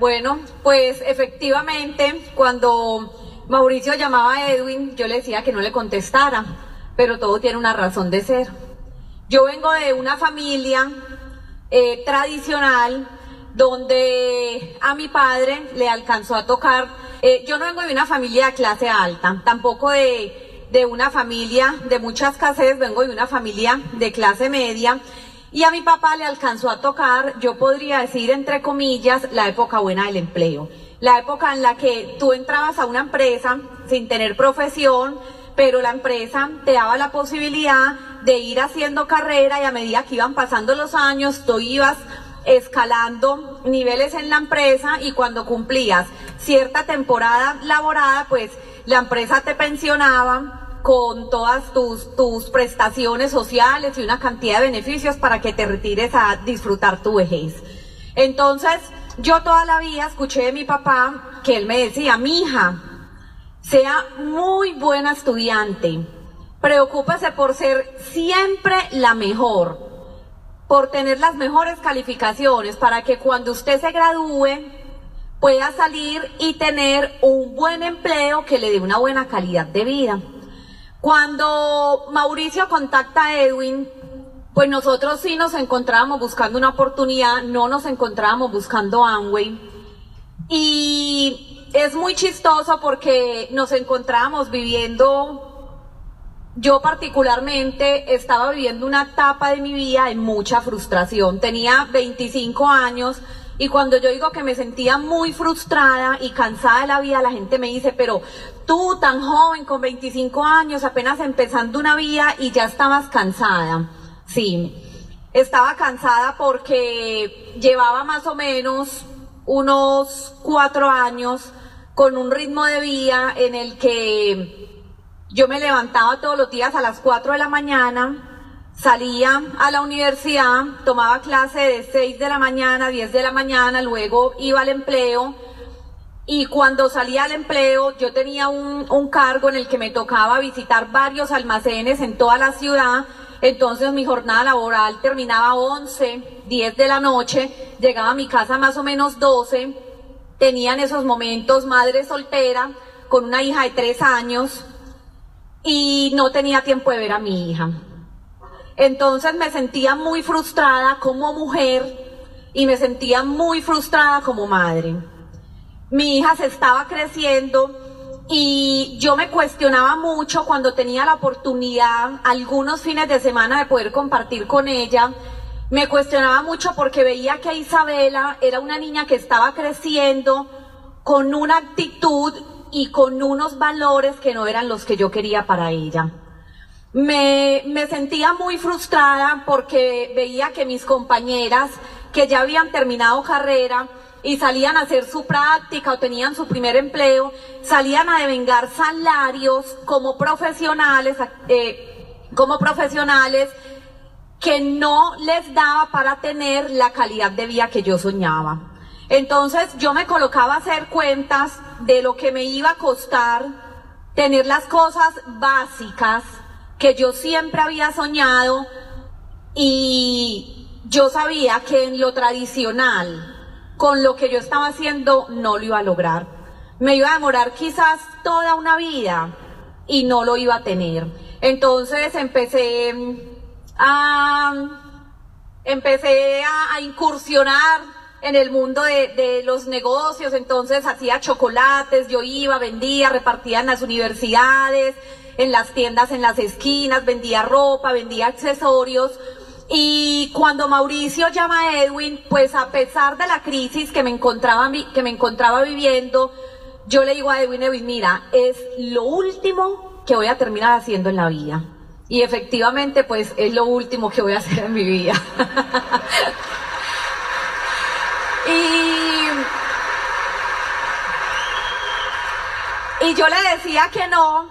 Bueno, pues efectivamente, cuando Mauricio llamaba a Edwin, yo le decía que no le contestara, pero todo tiene una razón de ser. Yo vengo de una familia eh, tradicional donde a mi padre le alcanzó a tocar, eh, yo no vengo de una familia de clase alta, tampoco de, de una familia de mucha escasez, vengo de una familia de clase media y a mi papá le alcanzó a tocar, yo podría decir entre comillas, la época buena del empleo. La época en la que tú entrabas a una empresa sin tener profesión, pero la empresa te daba la posibilidad de ir haciendo carrera y a medida que iban pasando los años, tú ibas escalando niveles en la empresa y cuando cumplías cierta temporada laborada, pues la empresa te pensionaba con todas tus, tus prestaciones sociales y una cantidad de beneficios para que te retires a disfrutar tu vejez. Entonces, yo toda la vida escuché de mi papá que él me decía, mi hija, sea muy buena estudiante, preocúpese por ser siempre la mejor, por tener las mejores calificaciones, para que cuando usted se gradúe pueda salir y tener un buen empleo que le dé una buena calidad de vida. Cuando Mauricio contacta a Edwin, pues nosotros sí nos encontrábamos buscando una oportunidad, no nos encontrábamos buscando Amway. Y es muy chistoso porque nos encontrábamos viviendo, yo particularmente estaba viviendo una etapa de mi vida en mucha frustración. Tenía 25 años, y cuando yo digo que me sentía muy frustrada y cansada de la vida, la gente me dice, pero tú tan joven, con 25 años, apenas empezando una vida y ya estabas cansada. Sí, estaba cansada porque llevaba más o menos unos cuatro años con un ritmo de vida en el que yo me levantaba todos los días a las 4 de la mañana, Salía a la universidad, tomaba clase de 6 de la mañana, 10 de la mañana, luego iba al empleo y cuando salía al empleo yo tenía un, cargo en el que me tocaba visitar varios almacenes en toda la ciudad, entonces mi jornada laboral terminaba a 11, 10 de la noche, llegaba a mi casa más o menos 12, tenía en esos momentos madre soltera con una hija de 3 años y no tenía tiempo de ver a mi hija. Entonces me sentía muy frustrada como mujer y me sentía muy frustrada como madre. Mi hija se estaba creciendo y yo me cuestionaba mucho cuando tenía la oportunidad, algunos fines de semana, de poder compartir con ella. Me cuestionaba mucho porque veía que Isabela era una niña que estaba creciendo con una actitud y con unos valores que no eran los que yo quería para ella. Me, me sentía muy frustrada porque veía que mis compañeras que ya habían terminado carrera y salían a hacer su práctica o tenían su primer empleo, salían a devengar salarios como profesionales, eh, como profesionales que no les daba para tener la calidad de vida que yo soñaba. Entonces yo me colocaba a hacer cuentas de lo que me iba a costar tener las cosas básicas que yo siempre había soñado y yo sabía que en lo tradicional, con lo que yo estaba haciendo, no lo iba a lograr. Me iba a demorar quizás toda una vida y no lo iba a tener. Entonces empecé empecé a, incursionar en el mundo de, los negocios, entonces hacía chocolates, yo iba, vendía, repartía en las universidades, en las tiendas, en las esquinas, vendía ropa, vendía accesorios. Y cuando Mauricio llama a Edwin, pues a pesar de la crisis que me encontraba, que me encontraba viviendo, yo le digo a Edwin, Edwin, mira, es lo último que voy a terminar haciendo en la vida. Y efectivamente, pues es lo último que voy a hacer en mi vida. y, y yo le decía que no,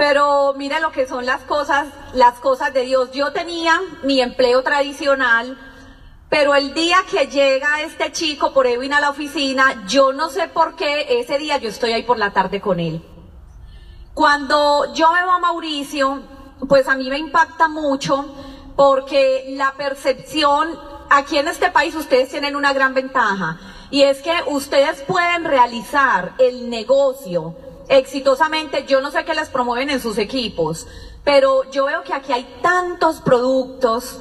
pero mire lo que son las cosas, las cosas de Dios. Yo tenía mi empleo tradicional, pero el día que llega este chico por Edwin a la oficina, yo no sé por qué ese día yo estoy ahí por la tarde con él. Cuando yo veo a Mauricio, pues a mí me impacta mucho porque la percepción, aquí en este país ustedes tienen una gran ventaja y es que ustedes pueden realizar el negocio exitosamente, yo no sé qué les promueven en sus equipos, pero yo veo que aquí hay tantos productos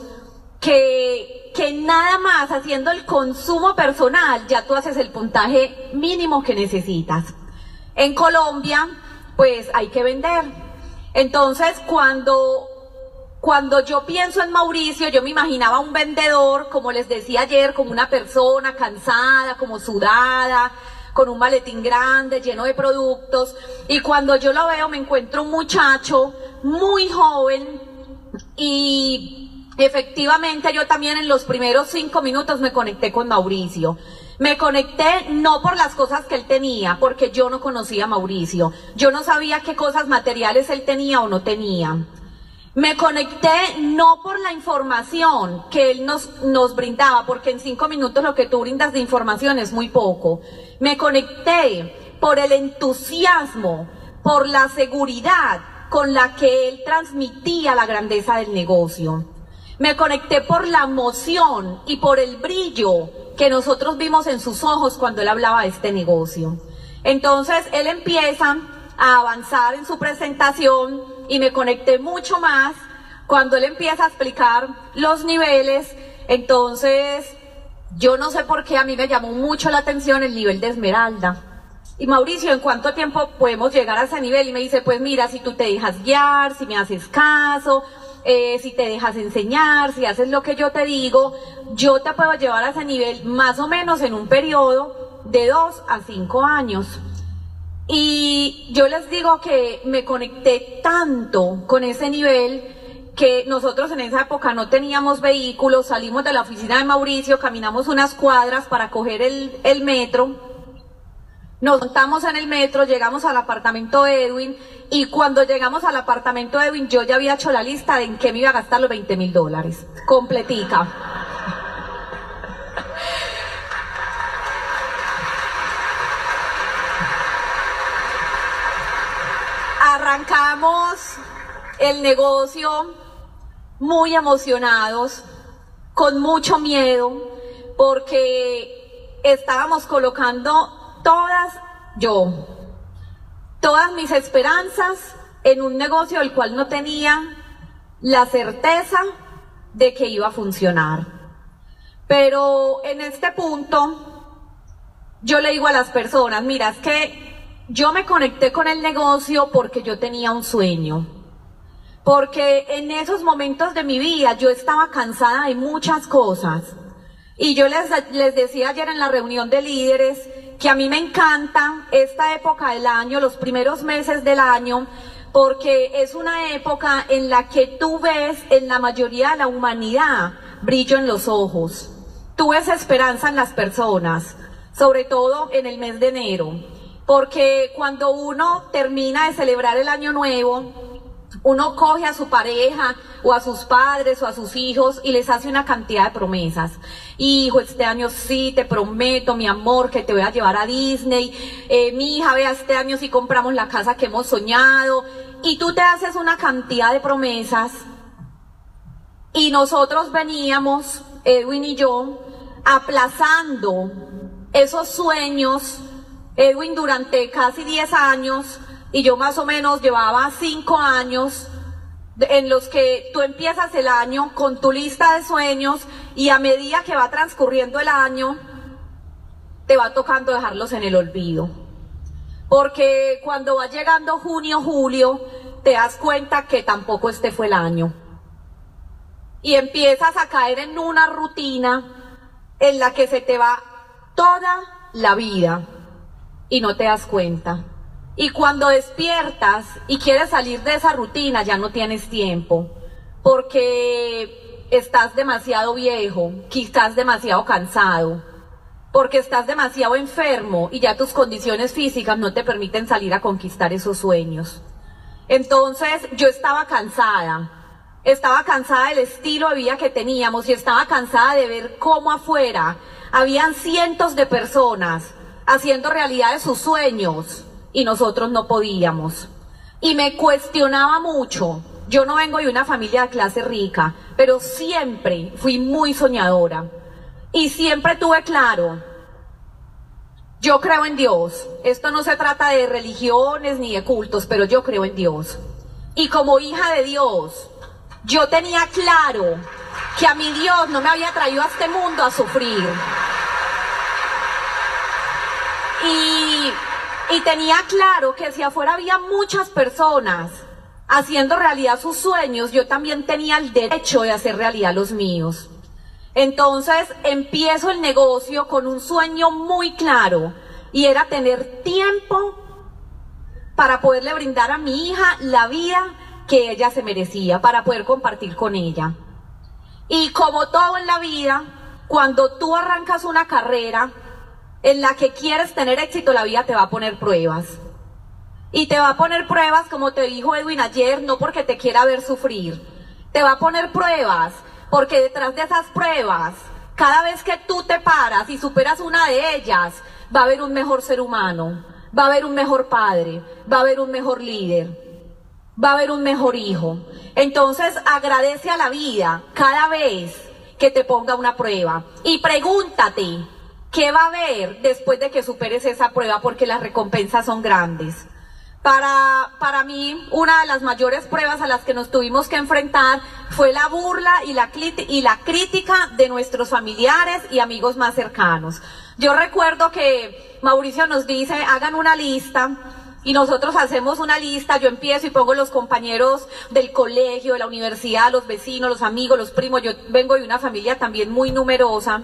que, que nada más haciendo el consumo personal ya tú haces el puntaje mínimo que necesitas. En Colombia, pues hay que vender. Entonces, cuando, cuando yo pienso en Mauricio, yo me imaginaba un vendedor, como les decía ayer, como una persona cansada, como sudada, con un maletín grande, lleno de productos. Y cuando yo lo veo, me encuentro un muchacho muy joven y efectivamente yo también en los primeros cinco minutos me conecté con Mauricio. Me conecté no por las cosas que él tenía, porque yo no conocía a Mauricio. Yo no sabía qué cosas materiales él tenía o no tenía. Me conecté no por la información que él nos, nos brindaba, porque en cinco minutos lo que tú brindas de información es muy poco. Me conecté por el entusiasmo, por la seguridad con la que él transmitía la grandeza del negocio. Me conecté por la emoción y por el brillo que nosotros vimos en sus ojos cuando él hablaba de este negocio. Entonces él empieza a avanzar en su presentación y me conecté mucho más cuando él empieza a explicar los niveles. Entonces yo no sé por qué a mí me llamó mucho la atención el nivel de Esmeralda. Y Mauricio, ¿en cuánto tiempo podemos llegar a ese nivel? Y me dice, pues mira, si tú te dejas guiar, si me haces caso, eh, si te dejas enseñar, si haces lo que yo te digo, yo te puedo llevar a ese nivel más o menos en un periodo de dos a cinco años. Y yo les digo que me conecté tanto con ese nivel que nosotros en esa época no teníamos vehículos, salimos de la oficina de Mauricio, caminamos unas cuadras para coger el, metro nos montamos en el metro, llegamos al apartamento de Edwin y cuando llegamos al apartamento de Edwin yo ya había hecho la lista de en qué me iba a gastar los 20 mil dólares. Completica. Arrancamos el negocio muy emocionados, con mucho miedo, porque estábamos colocando todas yo, todas mis esperanzas en un negocio del cual no tenía la certeza de que iba a funcionar. Pero en este punto, yo le digo a las personas, mira, es que yo me conecté con el negocio porque yo tenía un sueño. Porque en esos momentos de mi vida yo estaba cansada de muchas cosas. Y yo les, les decía ayer en la reunión de líderes que a mí me encanta esta época del año, los primeros meses del año, porque es una época en la que tú ves en la mayoría de la humanidad brillo en los ojos. Tú ves esperanza en las personas, sobre todo en el mes de enero, porque cuando uno termina de celebrar el año nuevo, uno coge a su pareja o a sus padres o a sus hijos y les hace una cantidad de promesas. Hijo, este año sí, te prometo, mi amor, que te voy a llevar a Disney. Eh, mi hija, vea, este año sí compramos la casa que hemos soñado. Y tú te haces una cantidad de promesas. Y nosotros veníamos, Edwin y yo, aplazando esos sueños. Edwin durante casi 10 años y yo más o menos llevaba cinco años en los que tú empiezas el año con tu lista de sueños y a medida que va transcurriendo el año, te va tocando dejarlos en el olvido. Porque cuando va llegando junio, julio, te das cuenta que tampoco este fue el año. Y empiezas a caer en una rutina en la que se te va toda la vida y no te das cuenta. Y cuando despiertas y quieres salir de esa rutina, ya no tienes tiempo, porque estás demasiado viejo, quizás demasiado cansado, porque estás demasiado enfermo y ya tus condiciones físicas no te permiten salir a conquistar esos sueños. Entonces yo estaba cansada, estaba cansada del estilo de vida que teníamos y estaba cansada de ver cómo afuera habían cientos de personas haciendo realidad de sus sueños y nosotros no podíamos. Y me cuestionaba mucho. Yo no vengo de una familia de clase rica, pero siempre fui muy soñadora. Y siempre tuve claro, yo creo en Dios. Esto no se trata de religiones ni de cultos, pero yo creo en Dios. Y como hija de Dios, yo tenía claro que a mi Dios no me había traído a este mundo a sufrir. Y y tenía claro que si afuera había muchas personas haciendo realidad sus sueños, yo también tenía el derecho de hacer realidad los míos. Entonces empiezo el negocio con un sueño muy claro y era tener tiempo para poderle brindar a mi hija la vida que ella se merecía, para poder compartir con ella. Y como todo en la vida, cuando tú arrancas una carrera, en la que quieres tener éxito, la vida te va a poner pruebas. Y te va a poner pruebas, como te dijo Edwin ayer, no porque te quiera ver sufrir. Te va a poner pruebas, porque detrás de esas pruebas, cada vez que tú te paras y superas una de ellas, va a haber un mejor ser humano, va a haber un mejor padre, va a haber un mejor líder, va a haber un mejor hijo. Entonces agradece a la vida cada vez que te ponga una prueba y pregúntate, ¿Qué va a haber después de que superes esa prueba? Porque las recompensas son grandes. Para, para mí, una de las mayores pruebas a las que nos tuvimos que enfrentar fue la burla y la, y la crítica de nuestros familiares y amigos más cercanos. Yo recuerdo que Mauricio nos dice, hagan una lista y nosotros hacemos una lista, yo empiezo y pongo los compañeros del colegio, de la universidad, los vecinos, los amigos, los primos, yo vengo de una familia también muy numerosa.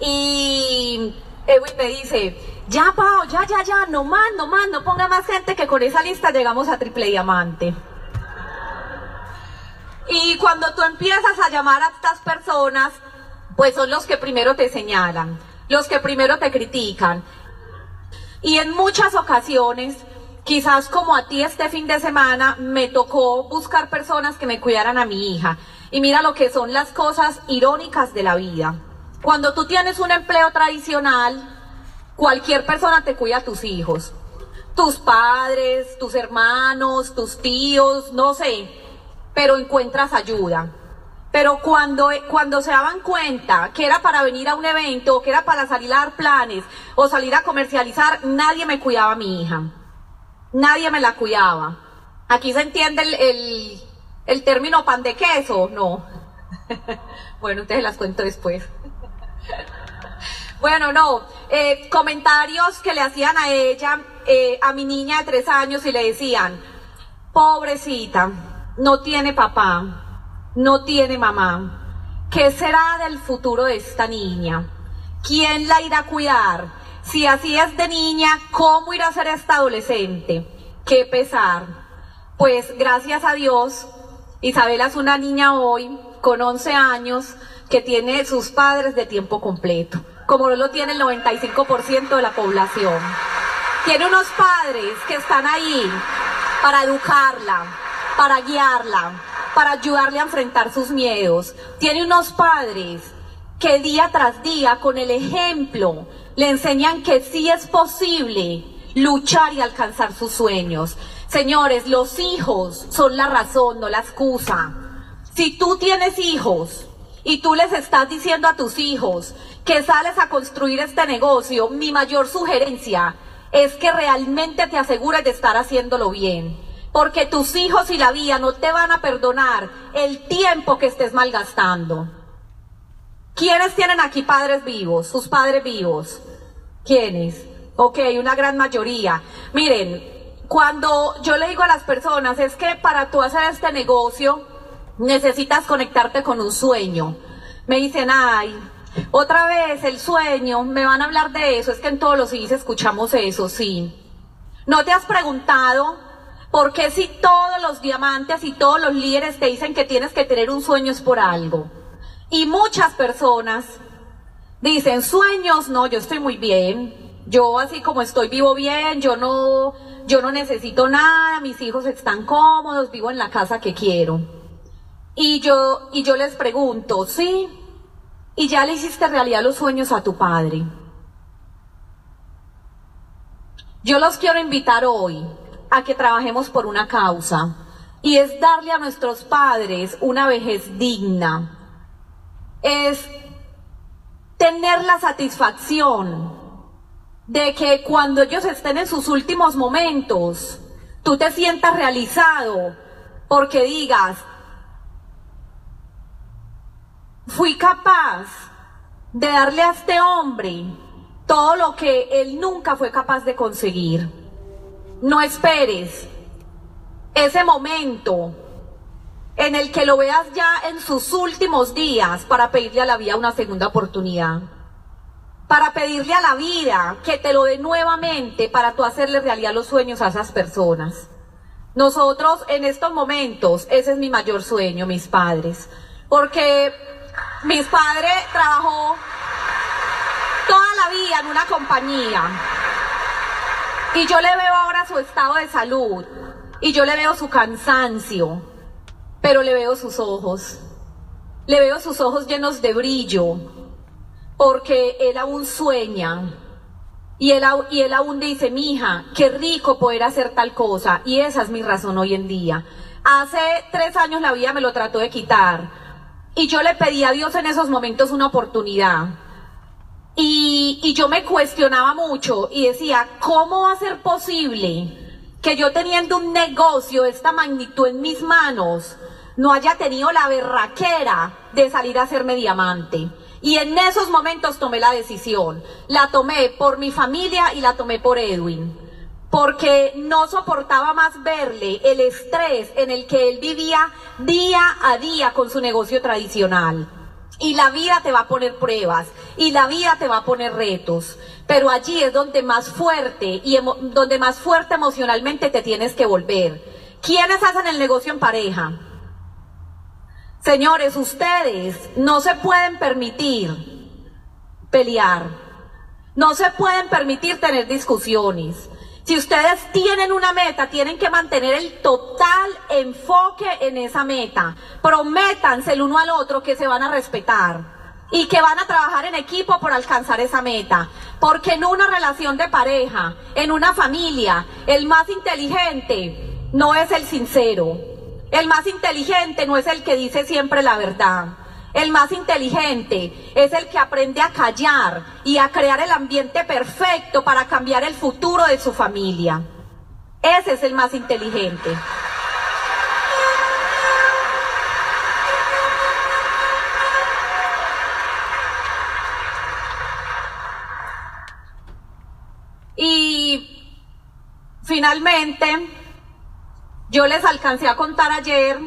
Y Edwin me dice, ya Pau, ya, ya, ya, no más, no más, no ponga más gente que con esa lista llegamos a triple diamante. Y cuando tú empiezas a llamar a estas personas, pues son los que primero te señalan, los que primero te critican. Y en muchas ocasiones, quizás como a ti este fin de semana, me tocó buscar personas que me cuidaran a mi hija. Y mira lo que son las cosas irónicas de la vida. Cuando tú tienes un empleo tradicional, cualquier persona te cuida a tus hijos. Tus padres, tus hermanos, tus tíos, no sé, pero encuentras ayuda. Pero cuando, cuando se daban cuenta que era para venir a un evento, que era para salir a dar planes o salir a comercializar, nadie me cuidaba a mi hija. Nadie me la cuidaba. Aquí se entiende el, el, el término pan de queso, no. bueno, ustedes las cuento después. Bueno, no, eh, comentarios que le hacían a ella, eh, a mi niña de tres años y le decían, pobrecita, no tiene papá, no tiene mamá, ¿qué será del futuro de esta niña? ¿Quién la irá a cuidar? Si así es de niña, ¿cómo irá a ser esta adolescente? Qué pesar. Pues gracias a Dios, Isabela es una niña hoy con 11 años, que tiene sus padres de tiempo completo, como no lo tiene el 95% de la población. Tiene unos padres que están ahí para educarla, para guiarla, para ayudarle a enfrentar sus miedos. Tiene unos padres que día tras día, con el ejemplo, le enseñan que sí es posible luchar y alcanzar sus sueños. Señores, los hijos son la razón, no la excusa. Si tú tienes hijos, y tú les estás diciendo a tus hijos que sales a construir este negocio, mi mayor sugerencia es que realmente te asegures de estar haciéndolo bien. porque tus hijos y la vida no te van a perdonar el tiempo que estés malgastando. ¿Quiénes tienen aquí padres vivos, sus padres vivos? ¿Quiénes? Ok, una gran mayoría. Miren, cuando yo le digo a las personas, es que para tú hacer este negocio necesitas conectarte con un sueño. Me dicen, ay, otra vez el sueño, me van a hablar de eso, es que en todos los CIS escuchamos eso, sí. ¿No te has preguntado por qué si todos los diamantes y todos los líderes te dicen que tienes que tener un sueño es por algo? Y muchas personas dicen, sueños, no, yo estoy muy bien, yo así como estoy vivo bien, yo no, yo no necesito nada, mis hijos están cómodos, vivo en la casa que quiero. Y yo, y yo les pregunto, sí, y ya le hiciste realidad los sueños a tu padre. Yo los quiero invitar hoy a que trabajemos por una causa y es darle a nuestros padres una vejez digna. Es tener la satisfacción de que cuando ellos estén en sus últimos momentos, tú te sientas realizado porque digas, fui capaz de darle a este hombre todo lo que él nunca fue capaz de conseguir. No esperes ese momento en el que lo veas ya en sus últimos días para pedirle a la vida una segunda oportunidad. Para pedirle a la vida que te lo dé nuevamente para tú hacerle realidad los sueños a esas personas. Nosotros en estos momentos, ese es mi mayor sueño, mis padres. Porque mis padres trabajó toda la vida en una compañía. Y yo le veo ahora su estado de salud. Y yo le veo su cansancio. Pero le veo sus ojos. Le veo sus ojos llenos de brillo. Porque él aún sueña. Y él, y él aún dice, mija, qué rico poder hacer tal cosa. Y esa es mi razón hoy en día. Hace tres años la vida me lo trató de quitar y yo le pedí a Dios en esos momentos una oportunidad. Y, yo me cuestionaba mucho y decía, ¿cómo va a ser posible que yo teniendo un negocio de esta magnitud en mis manos no haya tenido la berraquera de salir a hacerme diamante? Y en esos momentos tomé la decisión. La tomé por mi familia y la tomé por Edwin porque no soportaba más verle el estrés en el que él vivía día a día con su negocio tradicional. Y la vida te va a poner pruebas, y la vida te va a poner retos, pero allí es donde más fuerte y donde más fuerte emocionalmente te tienes que volver. ¿Quiénes hacen el negocio en pareja? Señores, ustedes no se pueden permitir pelear, no se pueden permitir tener discusiones. Si ustedes tienen una meta, tienen que mantener el total enfoque en esa meta. Prométanse el uno al otro que se van a respetar y que van a trabajar en equipo por alcanzar esa meta. Porque en una relación de pareja, en una familia, el más inteligente no es el sincero. El más inteligente no es el que dice siempre la verdad. El más inteligente es el que aprende a callar y a crear el ambiente perfecto para cambiar el futuro de su familia. Ese es el más inteligente. Y finalmente, yo les alcancé a contar ayer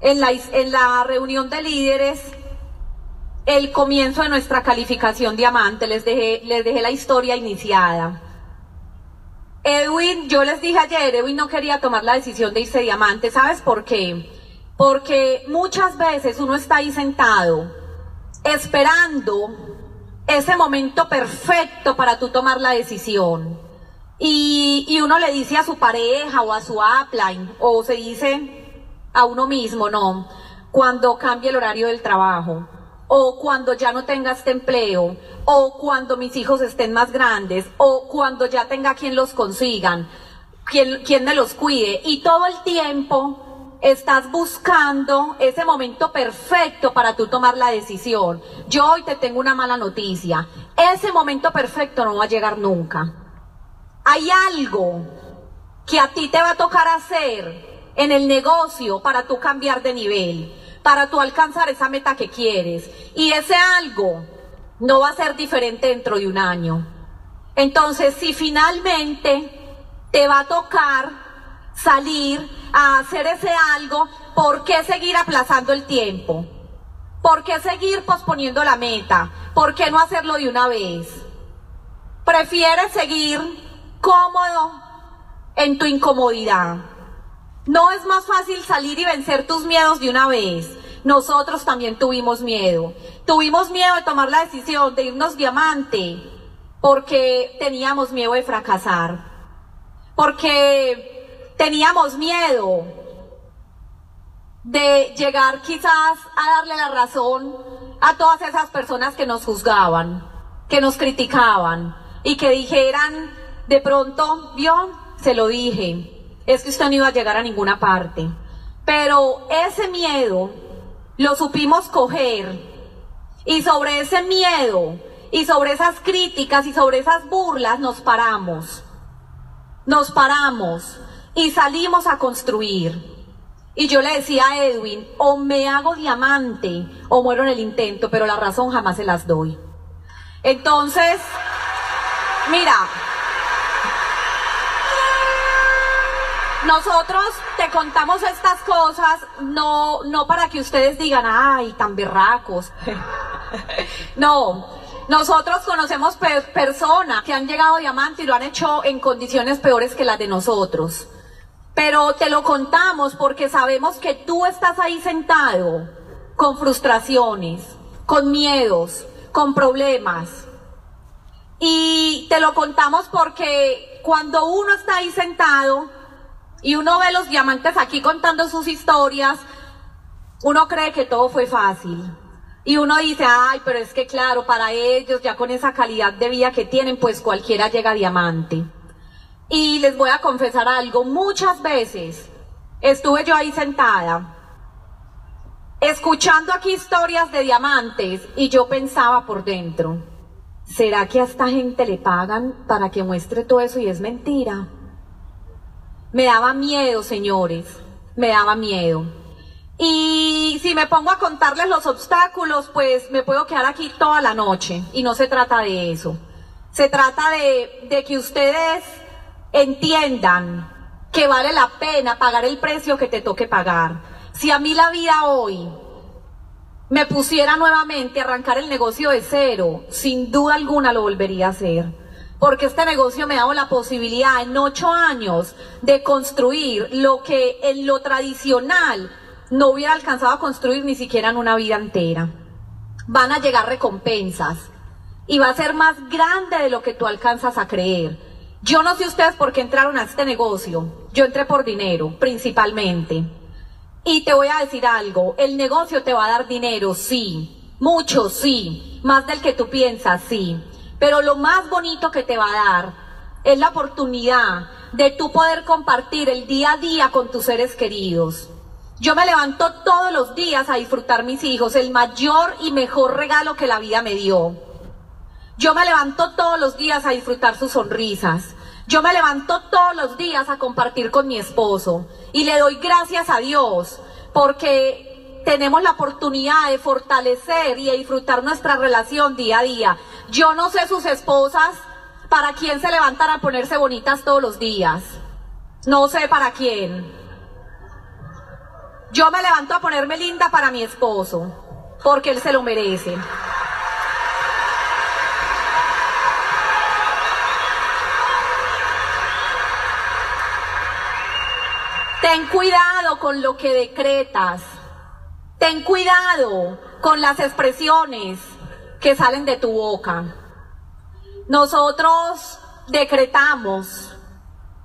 en la, en la reunión de líderes el comienzo de nuestra calificación diamante, les dejé, les dejé la historia iniciada. Edwin, yo les dije ayer, Edwin no quería tomar la decisión de irse diamante, ¿sabes por qué? Porque muchas veces uno está ahí sentado, esperando ese momento perfecto para tú tomar la decisión. Y, y uno le dice a su pareja o a su upline, o se dice a uno mismo, no, cuando cambie el horario del trabajo o cuando ya no tenga este empleo, o cuando mis hijos estén más grandes, o cuando ya tenga quien los consigan, quien, quien me los cuide. Y todo el tiempo estás buscando ese momento perfecto para tú tomar la decisión. Yo hoy te tengo una mala noticia. Ese momento perfecto no va a llegar nunca. Hay algo que a ti te va a tocar hacer en el negocio para tú cambiar de nivel, para tú alcanzar esa meta que quieres. Y ese algo no va a ser diferente dentro de un año. Entonces, si finalmente te va a tocar salir a hacer ese algo, ¿por qué seguir aplazando el tiempo? ¿Por qué seguir posponiendo la meta? ¿Por qué no hacerlo de una vez? Prefieres seguir cómodo en tu incomodidad. No es más fácil salir y vencer tus miedos de una vez. Nosotros también tuvimos miedo. Tuvimos miedo de tomar la decisión de irnos diamante porque teníamos miedo de fracasar. Porque teníamos miedo de llegar quizás a darle la razón a todas esas personas que nos juzgaban, que nos criticaban y que dijeran de pronto, vio, se lo dije, es que usted no iba a llegar a ninguna parte. Pero ese miedo lo supimos coger y sobre ese miedo y sobre esas críticas y sobre esas burlas nos paramos. Nos paramos y salimos a construir. Y yo le decía a Edwin, o me hago diamante o muero en el intento, pero la razón jamás se las doy. Entonces, mira, nosotros te contamos estas cosas no, no para que ustedes digan, ay, tan berracos. no, nosotros conocemos personas que han llegado a diamante y lo han hecho en condiciones peores que las de nosotros. Pero te lo contamos porque sabemos que tú estás ahí sentado con frustraciones, con miedos, con problemas. Y te lo contamos porque cuando uno está ahí sentado y uno ve los diamantes aquí contando sus historias, uno cree que todo fue fácil. Y uno dice, ay, pero es que claro, para ellos, ya con esa calidad de vida que tienen, pues cualquiera llega a diamante. Y les voy a confesar algo, muchas veces estuve yo ahí sentada, escuchando aquí historias de diamantes y yo pensaba por dentro, ¿será que a esta gente le pagan para que muestre todo eso y es mentira? Me daba miedo, señores, me daba miedo. Y si me pongo a contarles los obstáculos, pues me puedo quedar aquí toda la noche y no se trata de eso. Se trata de, que ustedes entiendan que vale la pena pagar el precio que te toque pagar. Si a mí la vida hoy me pusiera nuevamente a arrancar el negocio de cero, sin duda alguna lo volvería a hacer. Porque este negocio me ha dado la posibilidad en ocho años de construir lo que en lo tradicional no hubiera alcanzado a construir ni siquiera en una vida entera. Van a llegar recompensas y va a ser más grande de lo que tú alcanzas a creer. Yo no sé ustedes por qué entraron a este negocio. Yo entré por dinero, principalmente. Y te voy a decir algo, el negocio te va a dar dinero, sí, mucho, sí, más del que tú piensas, sí. Pero lo más bonito que te va a dar es la oportunidad de tú poder compartir el día a día con tus seres queridos. Yo me levanto todos los días a disfrutar mis hijos, el mayor y mejor regalo que la vida me dio. Yo me levanto todos los días a disfrutar sus sonrisas. Yo me levanto todos los días a compartir con mi esposo. Y le doy gracias a Dios porque tenemos la oportunidad de fortalecer y de disfrutar nuestra relación día a día. Yo no sé sus esposas para quién se levantan a ponerse bonitas todos los días. No sé para quién. Yo me levanto a ponerme linda para mi esposo, porque él se lo merece. Ten cuidado con lo que decretas. Ten cuidado con las expresiones que salen de tu boca. Nosotros decretamos,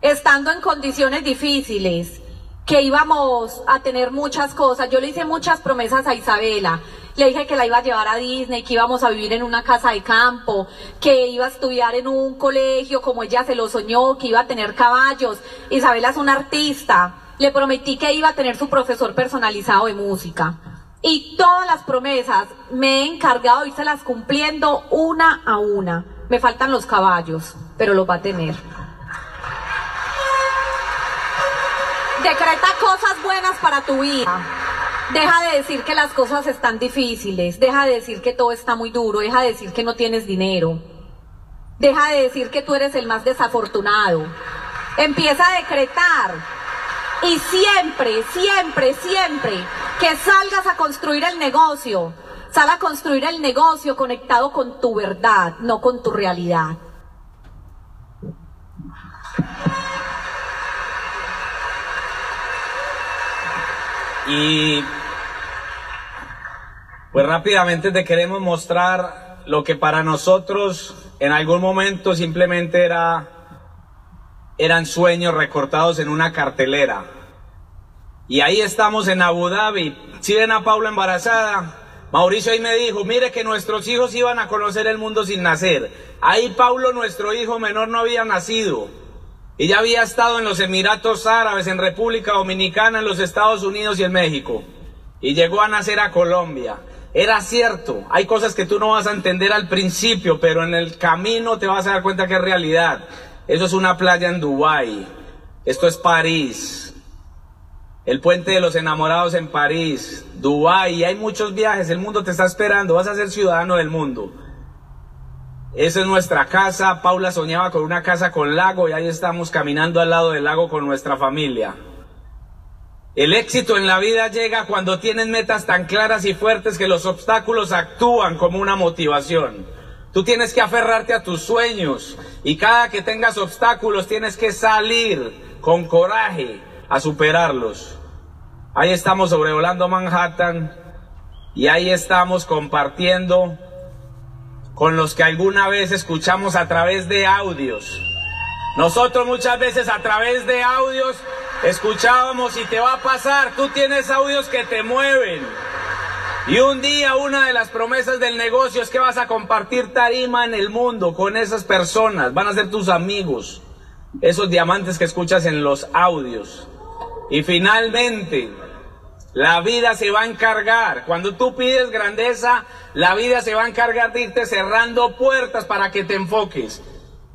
estando en condiciones difíciles, que íbamos a tener muchas cosas. Yo le hice muchas promesas a Isabela. Le dije que la iba a llevar a Disney, que íbamos a vivir en una casa de campo, que iba a estudiar en un colegio como ella se lo soñó, que iba a tener caballos. Isabela es una artista le prometí que iba a tener su profesor personalizado de música. Y todas las promesas me he encargado de irse las cumpliendo una a una. Me faltan los caballos, pero los va a tener. Decreta cosas buenas para tu vida. Deja de decir que las cosas están difíciles. Deja de decir que todo está muy duro. Deja de decir que no tienes dinero. Deja de decir que tú eres el más desafortunado. Empieza a decretar. Y siempre, siempre, siempre que salgas a construir el negocio, sal a construir el negocio conectado con tu verdad, no con tu realidad. Y pues rápidamente te queremos mostrar lo que para nosotros en algún momento simplemente era eran sueños recortados en una cartelera. Y ahí estamos en Abu Dhabi. Si ven a Paula embarazada, Mauricio ahí me dijo, mire que nuestros hijos iban a conocer el mundo sin nacer. Ahí Paulo, nuestro hijo menor, no había nacido. Y ya había estado en los Emiratos Árabes, en República Dominicana, en los Estados Unidos y en México. Y llegó a nacer a Colombia. Era cierto, hay cosas que tú no vas a entender al principio, pero en el camino te vas a dar cuenta que es realidad. Eso es una playa en Dubái. Esto es París. El puente de los enamorados en París, Dubái, hay muchos viajes, el mundo te está esperando, vas a ser ciudadano del mundo. Esa es nuestra casa. Paula soñaba con una casa con lago y ahí estamos caminando al lado del lago con nuestra familia. El éxito en la vida llega cuando tienes metas tan claras y fuertes que los obstáculos actúan como una motivación. Tú tienes que aferrarte a tus sueños y cada que tengas obstáculos tienes que salir con coraje a superarlos. Ahí estamos sobrevolando Manhattan y ahí estamos compartiendo con los que alguna vez escuchamos a través de audios. Nosotros muchas veces a través de audios escuchábamos y te va a pasar, tú tienes audios que te mueven. Y un día una de las promesas del negocio es que vas a compartir tarima en el mundo con esas personas, van a ser tus amigos, esos diamantes que escuchas en los audios. Y finalmente, la vida se va a encargar. Cuando tú pides grandeza, la vida se va a encargar de irte cerrando puertas para que te enfoques.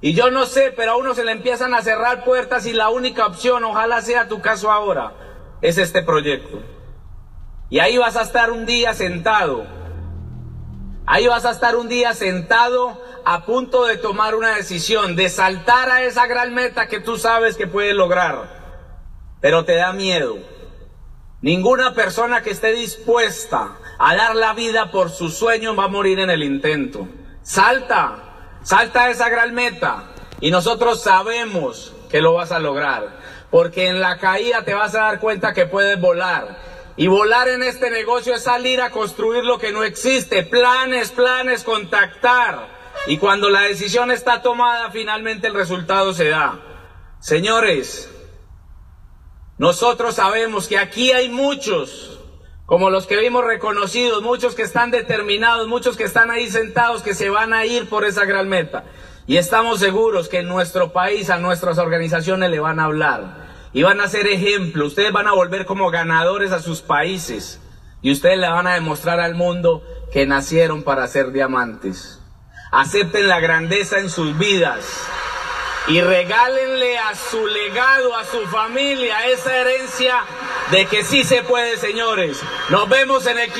Y yo no sé, pero a uno se le empiezan a cerrar puertas y la única opción, ojalá sea tu caso ahora, es este proyecto. Y ahí vas a estar un día sentado. Ahí vas a estar un día sentado a punto de tomar una decisión, de saltar a esa gran meta que tú sabes que puedes lograr, pero te da miedo. Ninguna persona que esté dispuesta a dar la vida por su sueño va a morir en el intento. Salta, salta a esa gran meta y nosotros sabemos que lo vas a lograr, porque en la caída te vas a dar cuenta que puedes volar. Y volar en este negocio es salir a construir lo que no existe, planes, planes, contactar. Y cuando la decisión está tomada, finalmente el resultado se da. Señores, nosotros sabemos que aquí hay muchos, como los que vimos reconocidos, muchos que están determinados, muchos que están ahí sentados, que se van a ir por esa gran meta. Y estamos seguros que en nuestro país a nuestras organizaciones le van a hablar y van a ser ejemplo. Ustedes van a volver como ganadores a sus países y ustedes le van a demostrar al mundo que nacieron para ser diamantes. Acepten la grandeza en sus vidas y regálenle a su legado, a su familia, esa herencia de que sí se puede, señores. Nos vemos en el club.